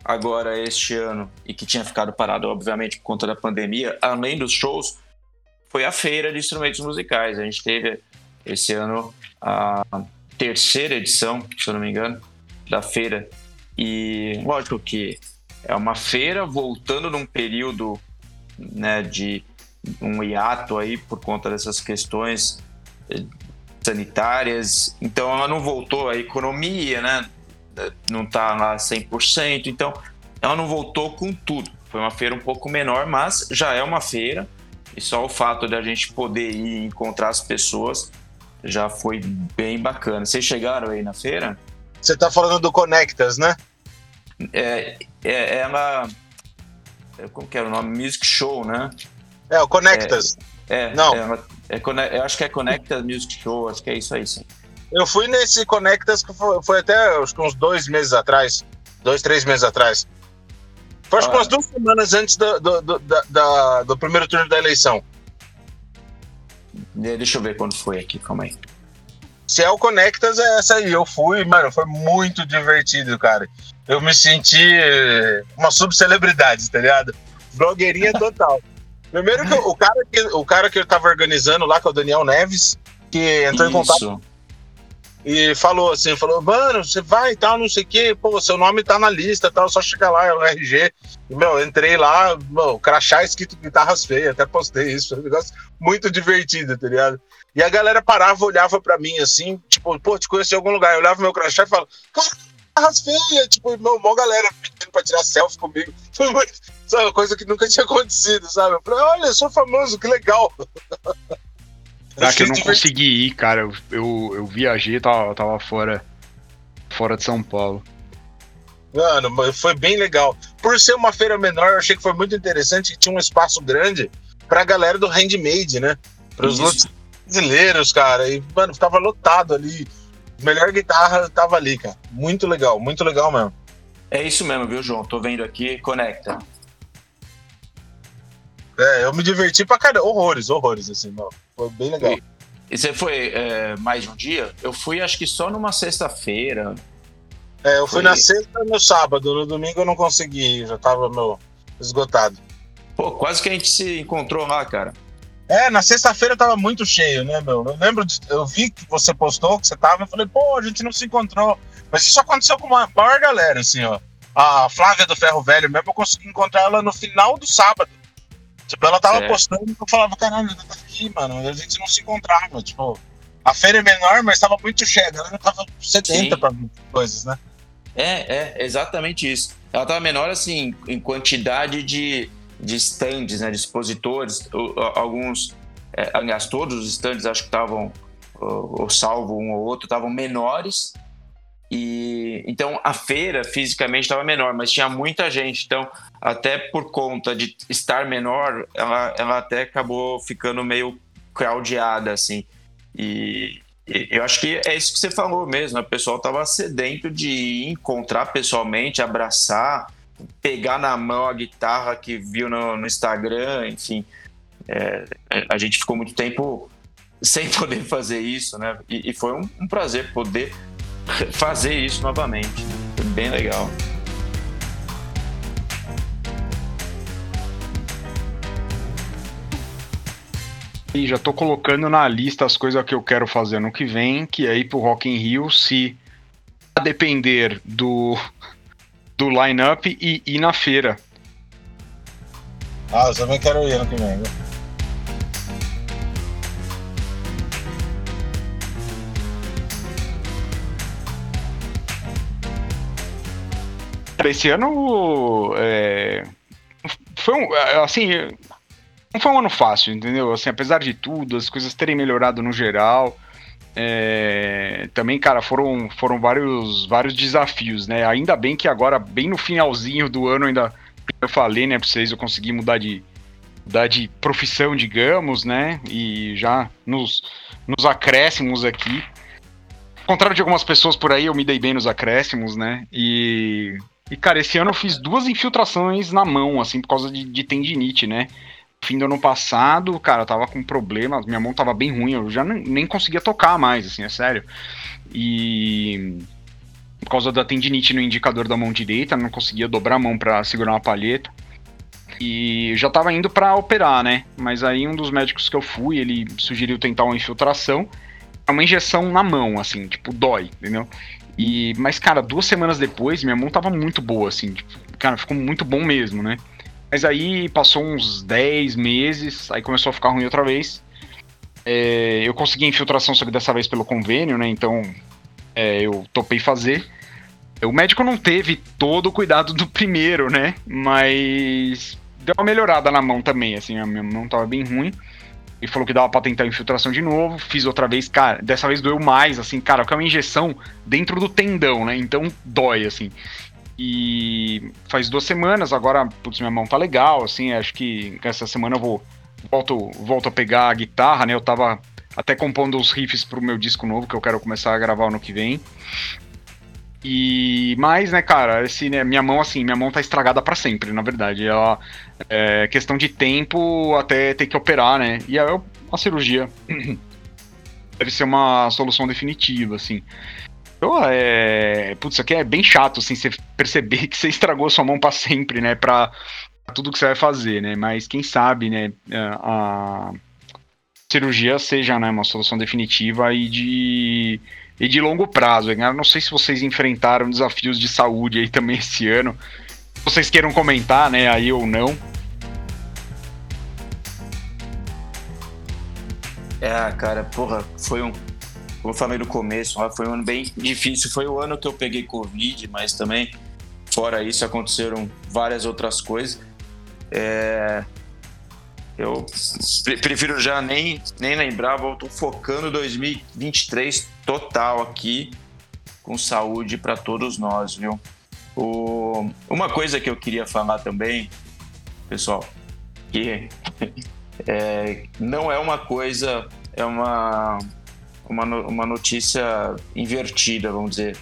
agora este ano e que tinha ficado parado, obviamente, por conta da pandemia, além dos shows, foi a feira de instrumentos musicais. A gente teve esse ano a terceira edição, se eu não me engano, da feira. E lógico que é uma feira voltando num período né, de um hiato aí por conta dessas questões eh, sanitárias. Então ela não voltou a economia, né? Não tá lá 100%, então ela não voltou com tudo. Foi uma feira um pouco menor, mas já é uma feira e só o fato de a gente poder ir encontrar as pessoas já foi bem bacana. Vocês chegaram aí na feira? Você tá falando do Conectas, né? É, é ela é, como que era o nome? Music Show, né? É, o Conectas. É, Não. é, ela- é Cone- eu acho que é Connecta Music Show, acho que é isso aí, sim. Eu fui nesse Conectas que foi, foi até acho que uns dois meses atrás. Dois, três meses atrás. Foi acho que Ah. umas duas semanas antes do, do, do, da- da- do primeiro turno da eleição. De- Deixa eu ver quando foi aqui, calma aí. Se é o Conectas, é essa aí. Eu fui, mano, foi muito divertido, cara. Eu me senti eh, uma subcelebridade, tá ligado? Blogueirinha [laughs] total. Primeiro que o cara que, o cara que eu tava organizando lá, que é o Daniel Neves, que entrou em contato Isso. E falou assim, falou, mano, você vai e tal, não sei o quê, pô, seu nome tá na lista tal, só chegar lá, é o RG. E, meu, eu entrei lá, meu, crachá escrito guitarras feias, até postei isso, foi um negócio muito divertido, tá ligado? E a galera parava, olhava pra mim assim, tipo, pô, te conheci em algum lugar. Eu olhava meu crachá e falava, guitarras feias, tipo, meu, mó galera pedindo pra tirar selfie comigo. [laughs] Foi muito, sabe, coisa que nunca tinha acontecido, sabe? Eu falei, olha, eu sou famoso, que legal. [laughs] Será que eu não consegui ir, cara? Eu, eu, eu viajei, tava, tava fora, fora de São Paulo. Mano, foi bem legal. Por ser uma feira menor, eu achei que foi muito interessante que tinha um espaço grande pra galera do handmade, né? Para os brasileiros, cara. E, mano, ficava lotado ali. Melhor guitarra tava ali, cara. Muito legal, muito legal mesmo. É isso mesmo, viu, João? Tô vendo aqui, Conecta. É, eu me diverti pra caramba. Horrores, horrores, assim, mano. Foi bem legal. E você foi é, mais de um dia? Eu fui, acho que só numa sexta-feira. É, eu fui Foi- na sexta e no sábado. No domingo eu não consegui já tava, meu, esgotado. Pô, quase que a gente se encontrou lá, cara. É, na sexta-feira tava muito cheio, né, meu? Eu lembro, de, eu vi que você postou, que você tava, eu falei, pô, a gente não se encontrou. Mas isso aconteceu com uma maior galera, assim, ó. A Flávia do Ferro Velho mesmo, eu consegui encontrar ela no final do sábado. Tipo, ela tava Certo. postando e eu falava, caralho, ela tá aqui, mano. A gente não se encontrava, tipo. A feira é menor, mas tava muito cheia, a galera tava sedenta Sim. pra muitas coisas, né? É, é, exatamente isso. Ela tava menor, assim, em quantidade de, de stands, né, de expositores. Alguns, é, aliás, todos os stands acho que estavam, ou ou salvo um ou outro, estavam menores. E então a feira fisicamente estava menor, mas tinha muita gente. Então, até por conta de estar menor, ela, ela até acabou ficando meio crowdeada, assim. E, e eu acho que é isso que você falou mesmo. né? O pessoal tava sedento de encontrar pessoalmente, abraçar, pegar na mão a guitarra que viu no, no Instagram, enfim. É, a gente ficou muito tempo sem [laughs] poder fazer isso, né? E, e foi um, um prazer poder [laughs] fazer isso novamente. Né? Bem legal. E já tô colocando na lista as coisas que eu quero fazer no que vem, que é ir pro Rock in Rio, se a depender do, [laughs] do line-up e ir na feira. Ah, eu também quero ir no que vem. Viu? esse ano é, foi um, assim, não foi um ano fácil, entendeu? Assim, apesar de tudo, as coisas terem melhorado no geral, é, também, cara, foram, foram vários, vários desafios, né? Ainda bem que agora, bem no finalzinho do ano, ainda eu falei, né, pra vocês, eu consegui mudar de, mudar de profissão, digamos, né? E já nos, nos acréscimos aqui. Ao contrário de algumas pessoas por aí, eu me dei bem nos acréscimos, né? E, e cara, esse ano eu fiz duas infiltrações na mão, assim, por causa de, de tendinite, né? fim do ano passado, cara, eu tava com problemas, minha mão tava bem ruim, eu já nem, nem conseguia tocar mais, assim, é sério. E por causa da tendinite no indicador da mão direita, não conseguia dobrar a mão para segurar uma palheta. E já tava indo para operar, né? Mas aí um dos médicos que eu fui, ele sugeriu tentar uma infiltração, é uma injeção na mão, assim, tipo, dói, entendeu? E, mas, cara, duas semanas depois, minha mão tava muito boa, assim, tipo, cara, ficou muito bom mesmo, né? Mas aí passou uns 10 meses, aí começou a ficar ruim outra vez. É, eu consegui infiltração, só que dessa vez pelo convênio, né? Então é, eu topei fazer. O médico não teve todo o cuidado do primeiro, né? Mas deu uma melhorada na mão também, assim, a minha mão tava bem ruim. E falou que dava pra tentar infiltração de novo. Fiz outra vez, cara, dessa vez doeu mais, assim, cara, porque é uma injeção dentro do tendão, né? Então dói, assim. E faz duas semanas, agora, putz, minha mão tá legal, assim, acho que essa semana eu vou volto, volto a pegar a guitarra, né? Eu tava até compondo os riffs pro meu disco novo que eu quero começar a gravar no que vem. E mais, né, cara, esse, né, minha mão assim, minha mão tá estragada para sempre, na verdade. Ela é questão de tempo até ter que operar, né? E aí a cirurgia [clears throat] deve ser uma solução definitiva, assim. Então, é. Putz, isso aqui é bem chato, assim, você perceber [laughs] que você estragou sua mão para sempre, né? Pra tudo que você vai fazer, né? Mas quem sabe, né? É, a cirurgia seja né, uma solução definitiva e de, e de longo prazo. Eu não sei se vocês enfrentaram desafios de saúde aí também esse ano. Vocês queiram comentar, né, aí ou não. É, cara, porra, foi um como eu falei no começo, foi um ano bem difícil. Foi o ano que eu peguei Covid, mas também, fora isso, aconteceram várias outras coisas. É... Eu prefiro já nem, nem lembrar, vou focando 2023 total aqui, com saúde para todos nós, viu? O... Uma coisa que eu queria falar também, pessoal, que [laughs] é, não é uma coisa, é uma uma, uma notícia invertida, vamos dizer.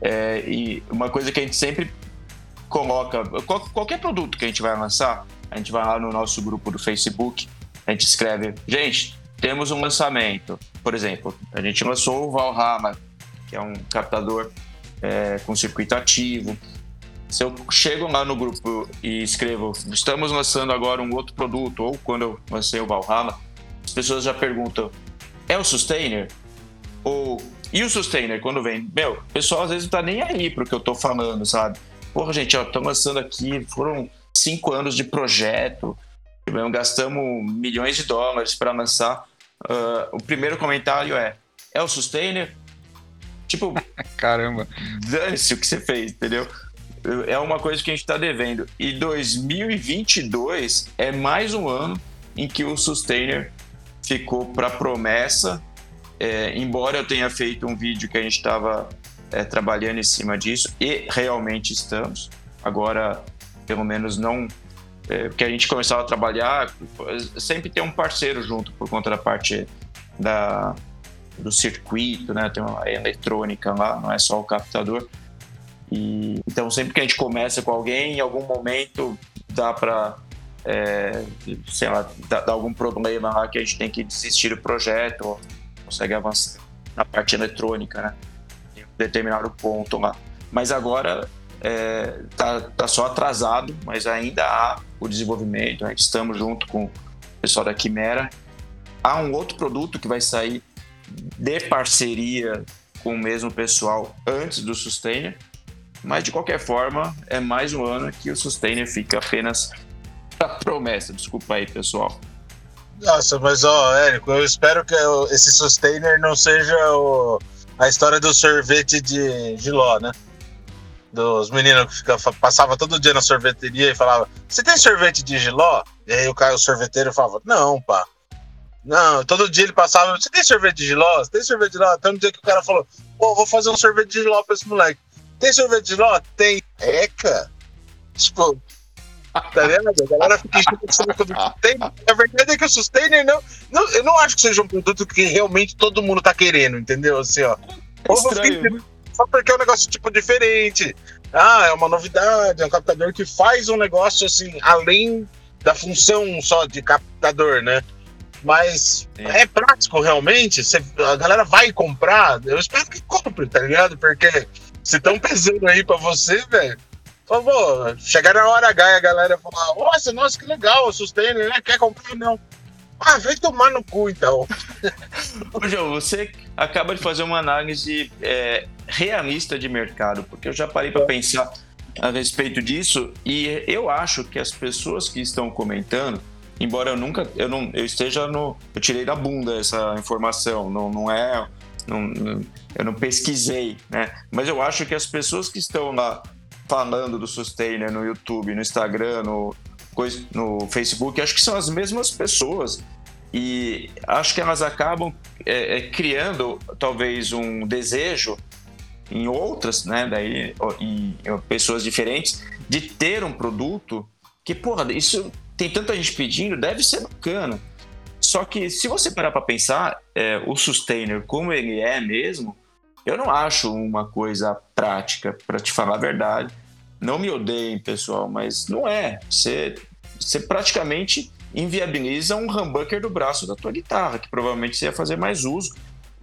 É, e uma coisa que a gente sempre coloca, qual, qualquer produto que a gente vai lançar, a gente vai lá no nosso grupo do Facebook, a gente escreve, gente, temos um lançamento. Por exemplo, a gente lançou o Valhalla, que é um captador é, com circuito ativo. Se eu chego lá no grupo e escrevo, estamos lançando agora um outro produto, ou quando eu lancei o Valhalla, as pessoas já perguntam, é o sustainer? Ou. E o sustainer, quando vem? Meu, o pessoal às vezes não tá nem aí pro que eu tô falando, sabe? Porra, gente, ó, estamos lançando aqui, foram cinco anos de projeto, gastamos milhões de dólares para lançar. Uh, o primeiro comentário é: é o sustainer? Tipo, [laughs] caramba, dane-se o que você fez, entendeu? É uma coisa que a gente está devendo. E 2022 é mais um ano em que o sustainer ficou para promessa. É, embora eu tenha feito um vídeo que a gente estava é, trabalhando em cima disso, e realmente estamos. Agora, pelo menos não. É, porque a gente começava a trabalhar, sempre tem um parceiro junto por conta da parte da, do circuito, né? Tem uma eletrônica lá, não é só o captador. E, então, sempre que a gente começa com alguém, em algum momento dá para é, sei lá, dá, dá, algum problema lá que a gente tem que desistir do projeto, ou consegue avançar na parte eletrônica, né? Em um determinado ponto lá. Mas agora é, tá, tá só atrasado, mas ainda há o desenvolvimento, né? estamos junto com o pessoal da Quimera há um outro produto que vai sair de parceria com o mesmo pessoal antes do Sustainer, mas de qualquer forma é mais um ano que o Sustainer fica apenas a promessa. Desculpa aí, pessoal. Nossa, mas ó, Érico, eu espero que esse Sustainer não seja o, a história do sorvete de Giló, né? Dos meninos que fica, passava todo dia na sorveteria e falava: Você tem sorvete de Giló? E aí o cara, o sorveteiro, falava: Não, pá. Não, todo dia ele passava: Você tem sorvete de Giló? Você tem sorvete de Giló? Até um dia que o cara falou: Pô, vou fazer um sorvete de Giló pra esse moleque. Tem sorvete de Giló? Tem. Eca. Tipo, Tá vendo? A galera fica enchendo do Sustainer. A verdade é que o Sustainer não, não. Eu não acho que seja um produto que realmente todo mundo tá querendo, entendeu? Assim, ó. É estranho, só porque é um negócio tipo diferente. Ah, é uma novidade, é um captador que faz um negócio assim, além da função só de captador, né? Mas Sim. é prático realmente. A galera vai comprar. Eu espero que compre, tá ligado? Porque se estão pesando aí pra você, velho Falou, chegar na hora H e a galera falar, nossa, nossa, que legal, o Sustainer, né? Quer comprar? Não. Ah, vem tomar no cu, então. [laughs] Ô, João, você acaba de fazer uma análise é, realista de mercado, porque eu já parei para pensar a respeito disso e eu acho que as pessoas que estão comentando, embora eu nunca, eu não, eu esteja no, eu tirei da bunda essa informação, não, não é, não, eu não pesquisei, né? Mas eu acho que as pessoas que estão lá falando do Sustainer no YouTube, no Instagram, no, no Facebook, acho que são as mesmas pessoas. E acho que elas acabam é, é, criando talvez um desejo em outras, né, daí, em, em pessoas diferentes, de ter um produto que, porra, isso tem tanta gente pedindo, deve ser bacana. Só que se você parar para pensar, é, o Sustainer como ele é mesmo, eu não acho uma coisa prática, para te falar a verdade. Não me odeiem, pessoal, mas não é. Você, você praticamente inviabiliza um humbucker do braço da tua guitarra, que provavelmente você ia fazer mais uso.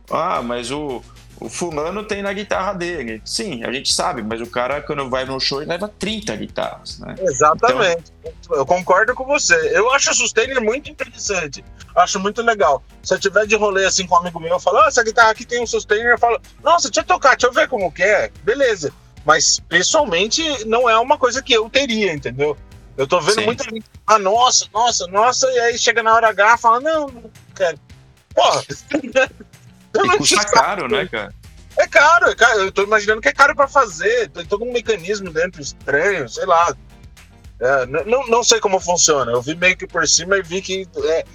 Ah, mas o, o fulano tem na guitarra dele. Sim, a gente sabe, mas o cara, quando vai no show, ele leva 30 guitarras, né? Exatamente. Então... Eu concordo com você. Eu acho o Sustainer muito interessante. Acho muito legal. Se eu tiver de rolê assim com um amigo meu, eu falo, ah, essa guitarra aqui tem um Sustainer, eu falo, nossa, deixa eu tocar, deixa eu ver como que é. Beleza. Mas, pessoalmente, não é uma coisa que eu teria, entendeu? Eu tô vendo Sim. muita gente, ah, nossa, nossa, nossa, e aí chega na hora H e fala, não, não quero. Porra, [laughs] e custa caro, né, cara? É caro, é caro, eu tô imaginando que é caro para fazer, tem todo um mecanismo dentro estranho, sei lá. É, não, não sei como funciona, eu vi meio que por cima e vi que é,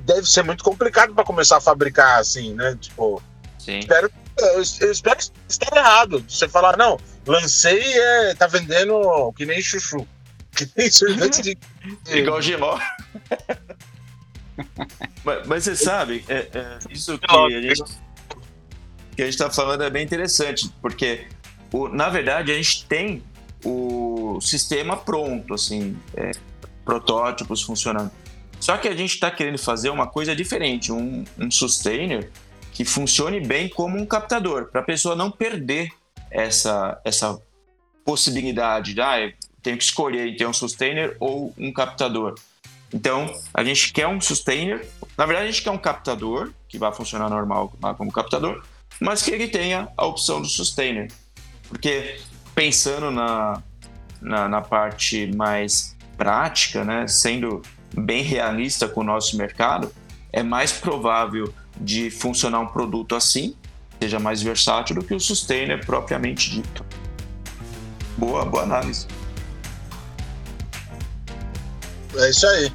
deve ser muito complicado para começar a fabricar assim, né? Tipo, Sim. Espero, eu, eu espero que esteja errado. Você falar, não, lancei e é, tá vendendo que nem chuchu. [laughs] Que nem sorvete de. Igual giló. [laughs] mas, mas, você sabe, é, é, isso que a, gente, que a gente tá falando é bem interessante, porque o, na verdade a gente tem o sistema pronto, assim, é, protótipos funcionando. Só que a gente está querendo fazer uma coisa diferente, um, um sustainer que funcione bem como um captador, para a pessoa não perder essa, essa possibilidade de, ah, tenho que escolher entre um sustainer ou um captador. Então, a gente quer um sustainer, na verdade, a gente quer um captador, que vai funcionar normal como captador, mas que ele tenha a opção do sustainer. Porque, pensando na, na, na parte mais prática, né, sendo bem realista com o nosso mercado, é mais provável de funcionar um produto assim, seja mais versátil do que o sustainer propriamente dito. Boa, boa análise. É isso aí.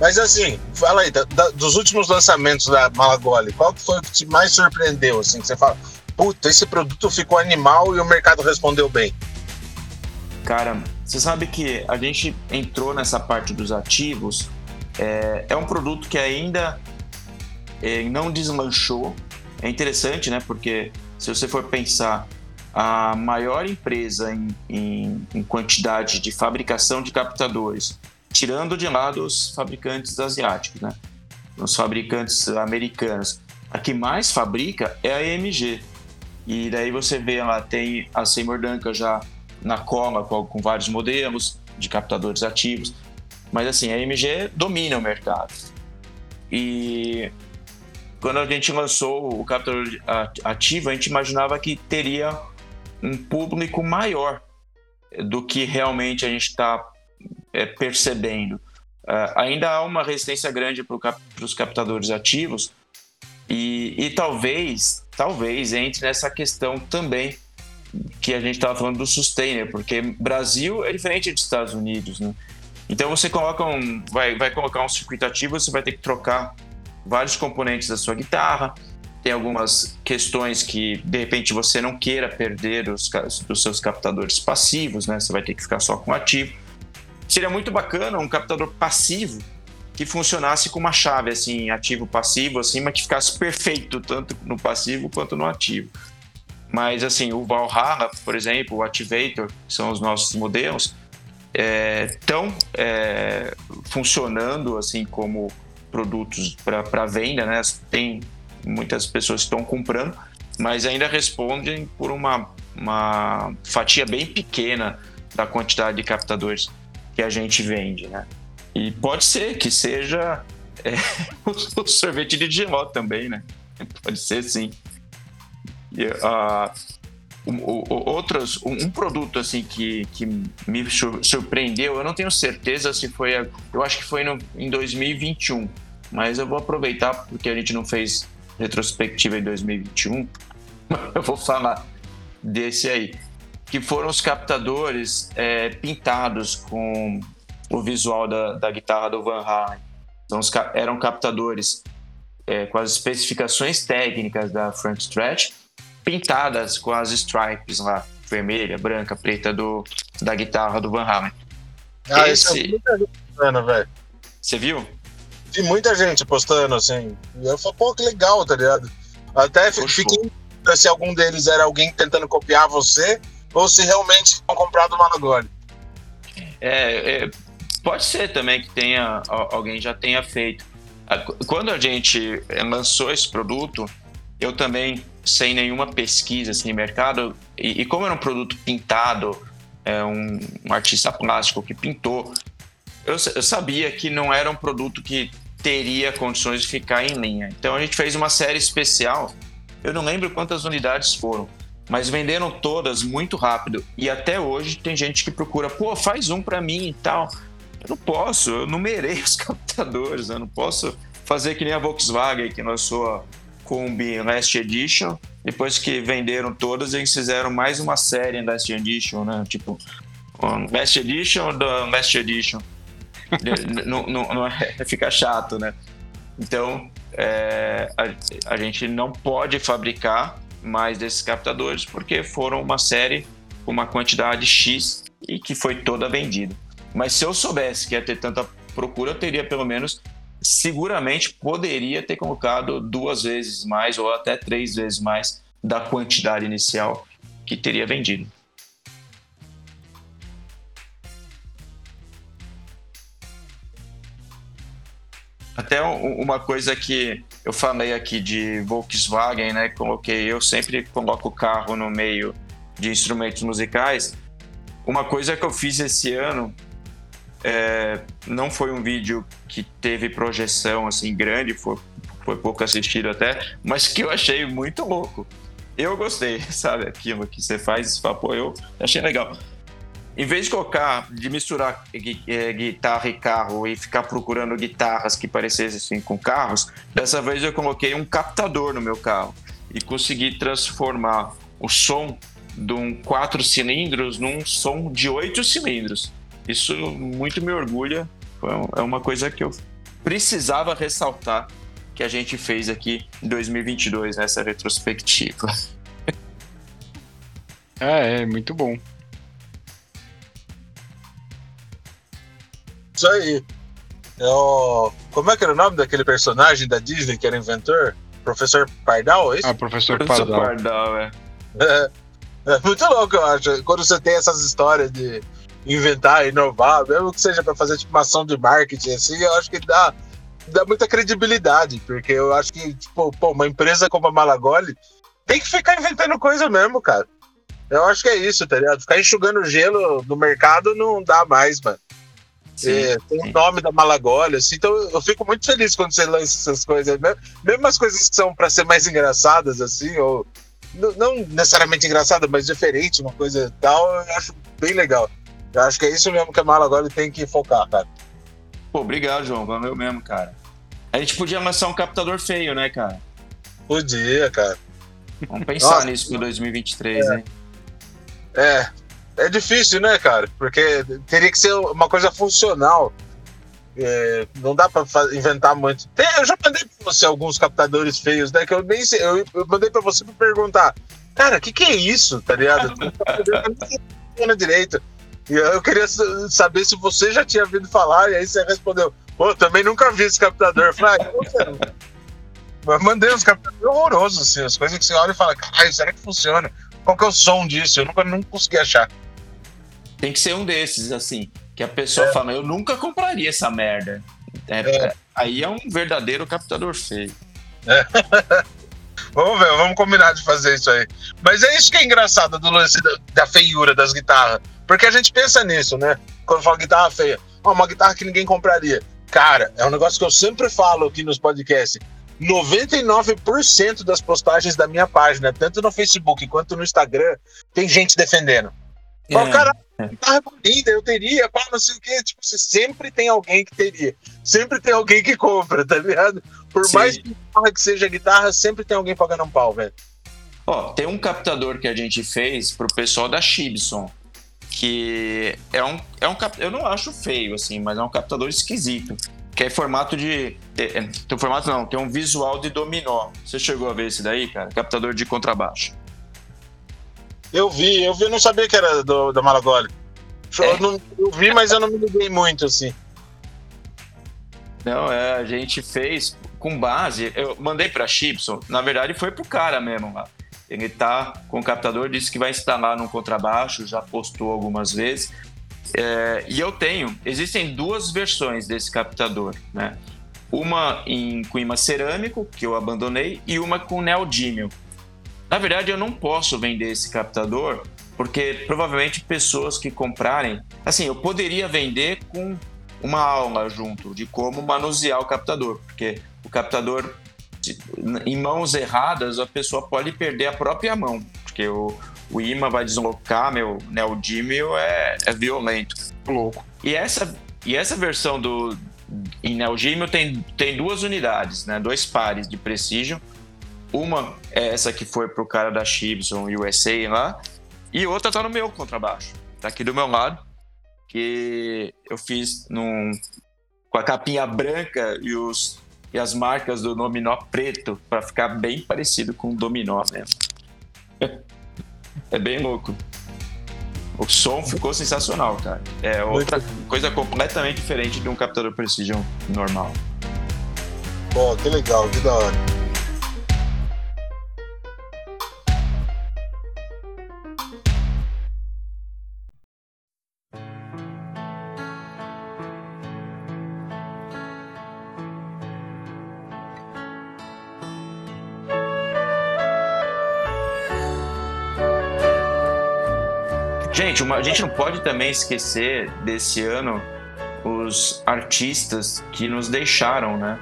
Mas assim, fala aí, da, da, dos últimos lançamentos da Malagoli, qual que foi o que te mais surpreendeu? Assim, que você fala, puta, esse produto ficou animal e o mercado respondeu bem. Cara, você sabe que a gente entrou nessa parte dos ativos. É, é um produto que ainda não deslanchou. É interessante, né? Porque se você for pensar, a maior empresa em, em, em quantidade de fabricação de captadores, tirando de lado os fabricantes asiáticos, né? Os fabricantes americanos, a que mais fabrica é a EMG. E daí você vê lá, tem a Seymour Duncan já na cola com, com vários modelos de captadores ativos. Mas assim, a EMG domina o mercado. E quando a gente lançou o captador ativo, a gente imaginava que teria um público maior do que realmente a gente está é, percebendo. Uh, ainda há uma resistência grande para cap os captadores ativos e, e, talvez, talvez entre nessa questão também que a gente estava falando do sustainer, porque Brasil é diferente dos Estados Unidos, né? Então você coloca um, vai, vai colocar um circuito ativo, você vai ter que trocar vários componentes da sua guitarra. Tem algumas questões que de repente você não queira perder os, seus captadores passivos, né? Você vai ter que ficar só com ativo. Seria muito bacana um captador passivo que funcionasse com uma chave assim, ativo passivo assim, mas que ficasse perfeito tanto no passivo quanto no ativo. Mas assim, o Valhalla, por exemplo, o Activator, que são os nossos modelos, estão é, é, funcionando assim como produtos para venda, né? Tem muitas pessoas que estão comprando, mas ainda respondem por uma, uma fatia bem pequena da quantidade de captadores que a gente vende, né? E pode ser que seja é, [laughs] o, sorvete de giló também, né? Pode ser sim. E, uh, outros, um, produto assim que, que me surpreendeu, eu não tenho certeza se foi, eu acho que foi no, em 2021, mas eu vou aproveitar porque a gente não fez retrospectiva em 2021, [laughs] eu vou falar desse aí, que foram os captadores é, pintados com o visual da, da guitarra do Van Halen. Então, eram captadores é, com as especificações técnicas da Frank Stretch, pintadas com as stripes lá, vermelha, branca, preta do, da guitarra do Van Halen. Ah, Esse... isso é velho. Você viu? Vi muita gente postando, assim. E eu falei, pô, que legal, tá ligado? Até fiquei se algum deles era alguém tentando copiar você ou se realmente tinham comprado o Malagoli. É, é, pode ser também que tenha alguém já tenha feito. Quando a gente lançou esse produto, eu também sem nenhuma pesquisa assim, mercado. E, e como era um produto pintado, é um, um artista plástico que pintou, eu, eu, sabia que não era um produto que teria condições de ficar em linha. Então a gente fez uma série especial. Eu não lembro quantas unidades foram, mas venderam todas muito rápido. E até hoje tem gente que procura, pô, faz um para mim e tal. Eu não posso, eu numerei os [laughs] captadores, eu não posso fazer que nem a Volkswagen que lançou Kombi Last Edition. Depois que venderam todas, eles fizeram mais uma série Last Edition, né? Tipo, Last Edition da Last Edition. [laughs] não, não, não é, [laughs] fica chato, né? Então, é, a, a gente não pode fabricar mais desses captadores porque foram uma série com uma quantidade X e que foi toda vendida. Mas se eu soubesse que ia ter tanta procura, eu teria pelo menos seguramente poderia ter colocado duas vezes mais ou até três vezes mais da quantidade inicial que teria vendido. Até uma coisa que eu falei aqui de Volkswagen, né? Coloquei, eu sempre coloco o carro no meio de instrumentos musicais. Uma coisa que eu fiz esse ano é, não foi um vídeo que teve projeção assim grande, foi, foi pouco assistido até, mas que eu achei muito louco. Eu gostei, [laughs] sabe? Aquilo que você faz, você fala, pô, eu achei legal. Em vez de colocar, de misturar é, guitarra e carro e ficar procurando guitarras que parecessem assim com carros, dessa vez eu coloquei um captador no meu carro e consegui transformar o som de um quatro cilindros num som de oito cilindros. Isso muito me orgulha. É uma coisa que eu precisava ressaltar que a gente fez aqui em 2022, nessa retrospectiva. É, [laughs] é muito bom. Isso aí. Eu... Como é que era o nome daquele personagem da Disney que era inventor? Professor Pardal, é isso? Ah, Professor, professor Pardal. Pardal é. é. É muito louco, eu acho. Quando você tem essas histórias de inventar, inovar, mesmo que seja para fazer tipo, uma ação de marketing, assim, eu acho que dá, dá muita credibilidade, porque eu acho que, tipo, pô, uma empresa como a Malagoli tem que ficar inventando coisa mesmo, cara. Eu acho que é isso, tá ligado? Ficar enxugando gelo no mercado não dá mais, mano. Sim, é, tem o nome da Malagoli, assim, então eu fico muito feliz quando você lança essas coisas, mesmo, mesmo as coisas que são para ser mais engraçadas, assim, ou não necessariamente engraçada, mas diferente, uma coisa tal, eu acho bem legal. Eu acho que é isso mesmo que a Malagoli tem que focar, cara. Pô, obrigado, João, valeu mesmo, cara. A gente podia lançar um captador feio, né, cara? Podia, cara. Vamos pensar Nossa, nisso para 2023, é. hein? É, é difícil, né, cara? Porque teria que ser uma coisa funcional. É, não dá para inventar muito. Tem, eu já mandei para você alguns captadores feios, né? Que eu nem sei. Eu, eu mandei para você para perguntar, cara, o que, que é isso, tá ligado? [laughs] não direito. E eu queria saber se você já tinha ouvido falar, e aí você respondeu, pô, também nunca vi esse captador. Eu falei, ah, eu mandei uns captadores horrorosos, assim, as coisas que você olha e fala, caralho, será que funciona? Qual que é o som disso? Eu nunca, nunca consegui achar. Tem que ser um desses, assim, que a pessoa é. fala, eu nunca compraria essa merda. É, é. Aí é um verdadeiro captador feio. É. [laughs] vamos ver, vamos combinar de fazer isso aí. Mas é isso que é engraçado do lance da, da feiura das guitarras. Porque a gente pensa nisso, né? Quando fala guitarra feia. Oh, uma guitarra que ninguém compraria. Cara, é um negócio que eu sempre falo aqui nos podcasts. 99% das postagens da minha página, tanto no Facebook quanto no Instagram, tem gente defendendo. É. Fala, cara, guitarra linda, eu teria, pá, não sei o quê. Tipo, você sempre tem alguém que teria. Sempre tem alguém que compra, tá ligado? Por Sim. mais que seja guitarra, sempre tem alguém pagando um pau, velho. Ó, tem um captador que a gente fez pro pessoal da Gibson, que é um, é um eu não acho feio, assim, mas é um captador esquisito que é formato de. É, tem formato não, tem um visual de dominó. Você chegou a ver esse daí, cara? Captador de contrabaixo. Eu vi, eu vi, eu não sabia que era do, da Malagoli. É. Eu, não, eu vi, mas eu não me liguei muito, assim. Não, é, a gente fez com base. Eu mandei pra Chipson, na verdade foi pro cara mesmo lá. Ele tá com o captador, disse que vai instalar no contrabaixo, já postou algumas vezes. É, e eu tenho, existem duas versões desse captador, né? Uma em, com imã cerâmico, que eu abandonei, e uma com neodímio. Na verdade, eu não posso vender esse captador, porque provavelmente pessoas que comprarem. Assim, eu poderia vender com uma aula junto de como manusear o captador, porque o captador, em mãos erradas, a pessoa pode perder a própria mão, porque o, o imã vai deslocar, meu neodímio é, é violento. Louco. E essa, e essa versão do em neodímio tem, tem duas unidades, né? Dois pares de Precision. Uma é essa que foi pro cara da Gibson USA lá, e outra tá no meu contrabaixo. Tá aqui do meu lado, que eu fiz num, com a capinha branca e, os, e as marcas do dominó preto, para ficar bem parecido com o dominó mesmo. [laughs] É bem louco. O som ficou sensacional, cara. É outra coisa completamente diferente de um captador Precision normal. Pô, que legal, que da hora. Gente, uma, a gente não pode também esquecer desse ano os artistas que nos deixaram, né?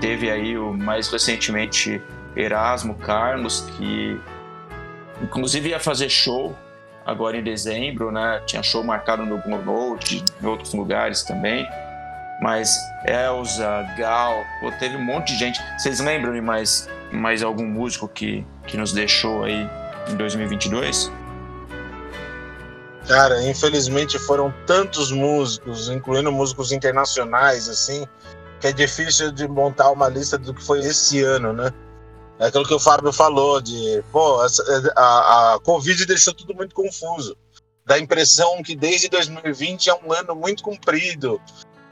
Teve aí o mais recentemente Erasmo Carlos, que inclusive ia fazer show agora em dezembro, né? Tinha show marcado no Note, em outros lugares também. Mas Elza, Gal, pô, teve um monte de gente. Vocês lembram de mais, mais algum músico que, que nos deixou aí em 2022? Cara, infelizmente foram tantos músicos, incluindo músicos internacionais, assim, que é difícil de montar uma lista do que foi esse ano, né? É aquilo que o Fábio falou, de, pô, a, a, a Covid deixou tudo muito confuso. Dá a impressão que desde 2020 é um ano muito comprido,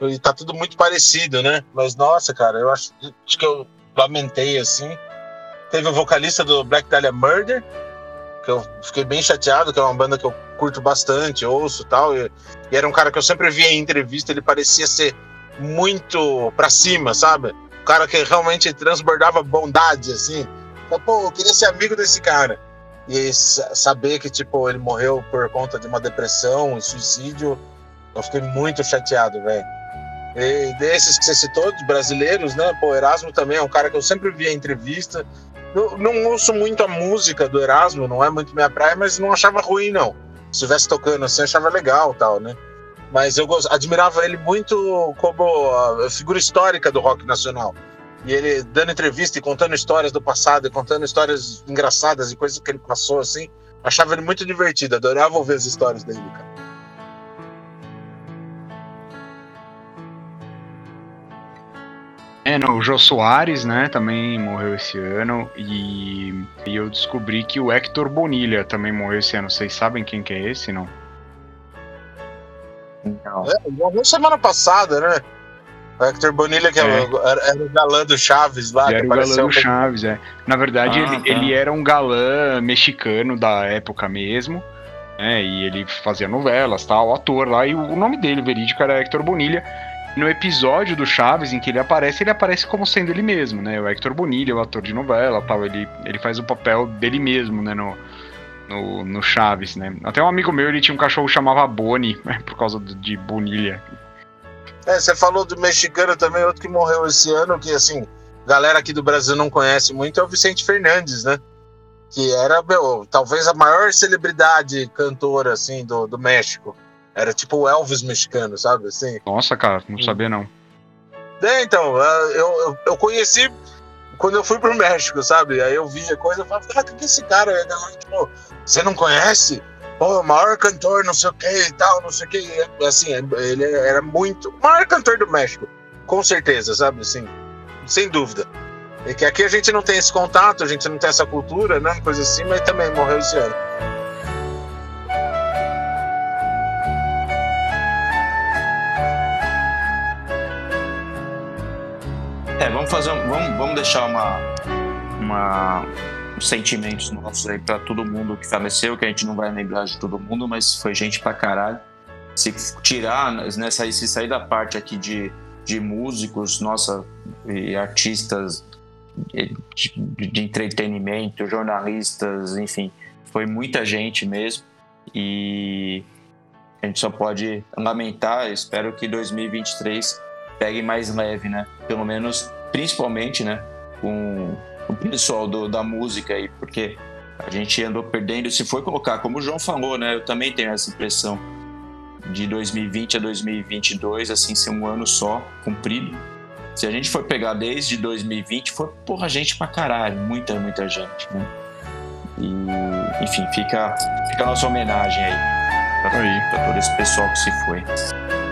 e tá tudo muito parecido, né? Mas, nossa, cara, eu acho, acho que eu lamentei, assim. Teve o vocalista do Black Dahlia Murder, que eu fiquei bem chateado, que é uma banda que eu curto bastante, ouço tal, e, e era um cara que eu sempre via em entrevista, ele parecia ser muito pra cima, sabe? Um cara que realmente transbordava bondade, assim. Então, pô, eu queria ser amigo desse cara. E saber que, tipo, ele morreu por conta de uma depressão e suicídio, Eu fiquei muito chateado, velho. E desses que você citou, dos brasileiros, né? Pô, Erasmo também é um cara que eu sempre vi em entrevista. Eu não ouço muito a música do Erasmo, não é muito minha praia, mas não achava ruim, não. Se estivesse tocando assim, achava legal tal, né? Mas eu admirava ele muito como a figura histórica do rock nacional. E ele dando entrevista e contando histórias do passado, e contando histórias engraçadas e coisas que ele passou, assim. Achava ele muito divertido, adorava ouvir as histórias dele, cara. É, no, o Jô Soares, né, também morreu esse ano. E, e eu descobri que o Hector Bonilha também morreu esse ano. Vocês sabem quem que é esse, não? Não. É, morreu semana passada, né? O Hector Bonilha, que é. era, era, o galã do Chaves lá. Ele era o galã do Chaves, é. Na verdade, ah, ele, tá. ele era um galã mexicano da época mesmo. Né, e ele fazia novelas, tal, ator lá. E o nome dele, verídico, era Hector Bonilha no episódio do Chaves em que ele aparece, ele aparece como sendo ele mesmo, né? O Hector Bonilha, o ator de novela tal, ele, ele faz o papel dele mesmo, né? No, no, no Chaves, né? Até um amigo meu, ele tinha um cachorro que chamava Boni, [laughs] né? por causa de Bonilha. É, você falou do mexicano também, outro que morreu esse ano, que assim, galera aqui do Brasil não conhece muito, é o Vicente Fernandes, né? Que era, meu, talvez a maior celebridade cantora, assim, do, do México. Era tipo o Elvis mexicano, sabe? Assim. Nossa, cara, não sabia não. É, então, eu, eu, eu conheci quando eu fui pro México, sabe? Aí eu vi a coisa e falava, ah, que que é esse cara? Aí, tipo, você não conhece? Pô, o maior cantor, não sei o que e tal, não sei o que. Assim, ele era muito. O maior cantor do México, com certeza, sabe? Assim, sem dúvida. E que aqui a gente não tem esse contato, a gente não tem essa cultura, né? Coisa assim, mas também morreu esse ano. Fazer, vamos, vamos deixar uma, uma sentimentos nossos aí para todo mundo que faleceu, que a gente não vai lembrar de todo mundo, mas foi gente pra caralho. Se tirar, né, se sair da parte aqui de, de músicos, nossa, e artistas de, de entretenimento, jornalistas, enfim, foi muita gente mesmo. E a gente só pode lamentar, espero que 2023 pegue mais leve, né? Pelo menos, principalmente, né? Com o pessoal do, da música aí, porque a gente andou perdendo. Se for colocar, como o João falou, né? Eu também tenho essa impressão de 2020 a 2022, assim, ser um ano só, cumprido. Se a gente for pegar desde 2020, foi, porra, gente pra caralho, muita, muita gente, né? E, enfim, fica, fica a nossa homenagem aí pra todo esse pessoal que se foi.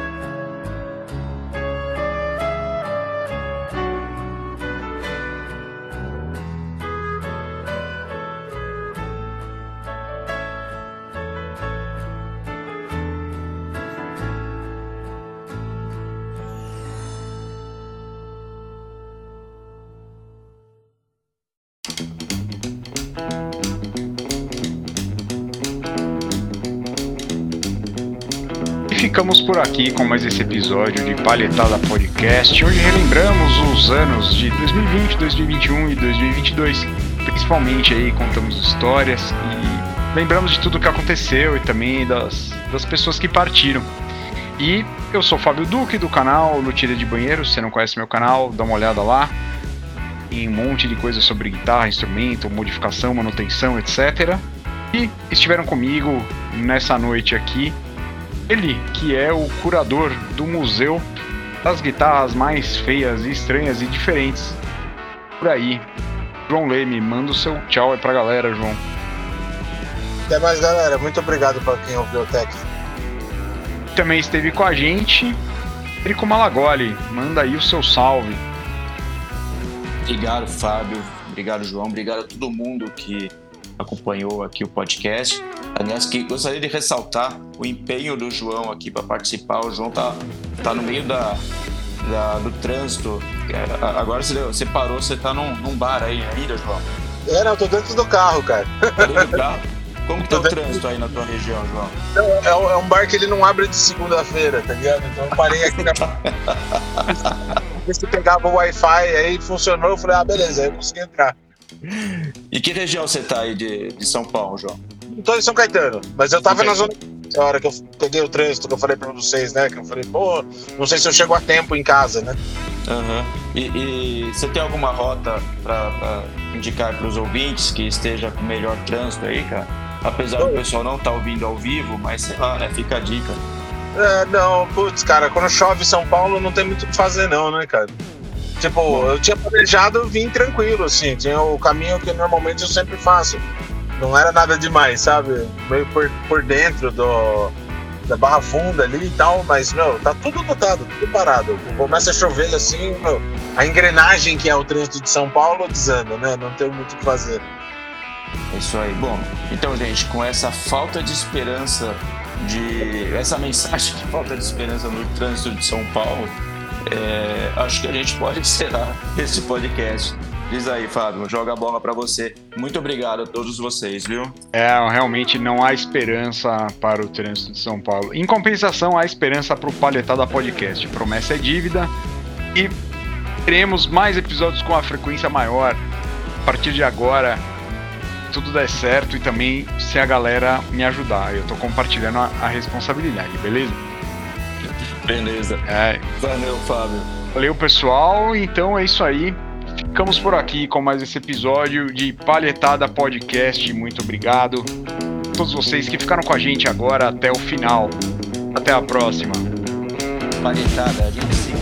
Ficamos por aqui com mais esse episódio de Palhetada Podcast, onde relembramos os anos de 2020, 2021 e 2022. Principalmente aí contamos histórias e lembramos de tudo o que aconteceu e também das, das pessoas que partiram. E eu sou o Fábio Duque do canal Lutira de Banheiro. Se você não conhece meu canal, dá uma olhada lá. Tem um monte de coisa sobre guitarra, instrumento, modificação, manutenção, etc. E estiveram comigo nessa noite aqui ele, que é o curador do museu das guitarras mais feias, estranhas e diferentes por aí. João Leme, manda o seu tchau aí pra galera, João. Até mais, galera. Muito obrigado para quem ouviu o Tech. Também esteve com a gente, Erico Malagoli. Manda aí o seu salve. Obrigado, Fábio. Obrigado, João. Obrigado a todo mundo que acompanhou aqui o podcast. Aliás, que gostaria de ressaltar o empenho do João aqui para participar. O João tá, tá no meio da, da do trânsito. Agora você, você parou, você tá num, num bar aí ainda, João? É, não, tô dentro do carro, cara. Tá dentro do carro? Como que tá o trânsito aí na tua região, João? É, é um bar que ele não abre de segunda-feira, tá ligado? Então eu parei aqui na. [laughs] se pegava o Wi-Fi aí funcionou, eu falei, ah, beleza, aí eu consegui entrar. E que região você tá aí de, de São Paulo, João? Tô em São Caetano, mas eu tava na zona. a hora que eu peguei o trânsito, que eu falei pra vocês, né? Que eu falei, pô, não sei se eu chego a tempo em casa, né? Uhum. E, e, você tem alguma rota para indicar para os ouvintes que esteja com melhor trânsito aí, cara? Apesar do pessoal não estar tá ouvindo ao vivo, mas sei lá, né? Fica a dica. É, não, putz, cara, quando chove em São Paulo não tem muito o que fazer, não, né, cara? Tipo, eu tinha planejado vir tranquilo, assim, tinha o caminho que normalmente eu sempre faço. Não era nada demais, sabe? Meio por, por dentro do, da Barra Funda ali e tal, mas, meu, tá tudo lotado, tudo parado. Começa a chover assim, meu, a engrenagem que é o trânsito de São Paulo desanda, né? Não tem muito o que fazer. É isso aí. Bom, então, gente, com essa falta de esperança, de essa mensagem de falta de esperança no trânsito de São Paulo, é, acho que a gente pode encerrar esse podcast. Diz aí, Fábio, joga a bola para você. Muito obrigado a todos vocês, viu? É, realmente não há esperança para o trânsito de São Paulo. Em compensação, há esperança para o Palhetada Podcast. Promessa é dívida e teremos mais episódios com a frequência maior. A partir de agora, tudo der certo e também se a galera me ajudar. Eu tô compartilhando a, a responsabilidade, beleza? Beleza. É. Valeu, Fábio. Valeu, pessoal. Então é isso aí. Ficamos por aqui com mais esse episódio de Palhetada Podcast. Muito obrigado a todos vocês que ficaram com a gente agora até o final. Até a próxima. Palhetada, a gente se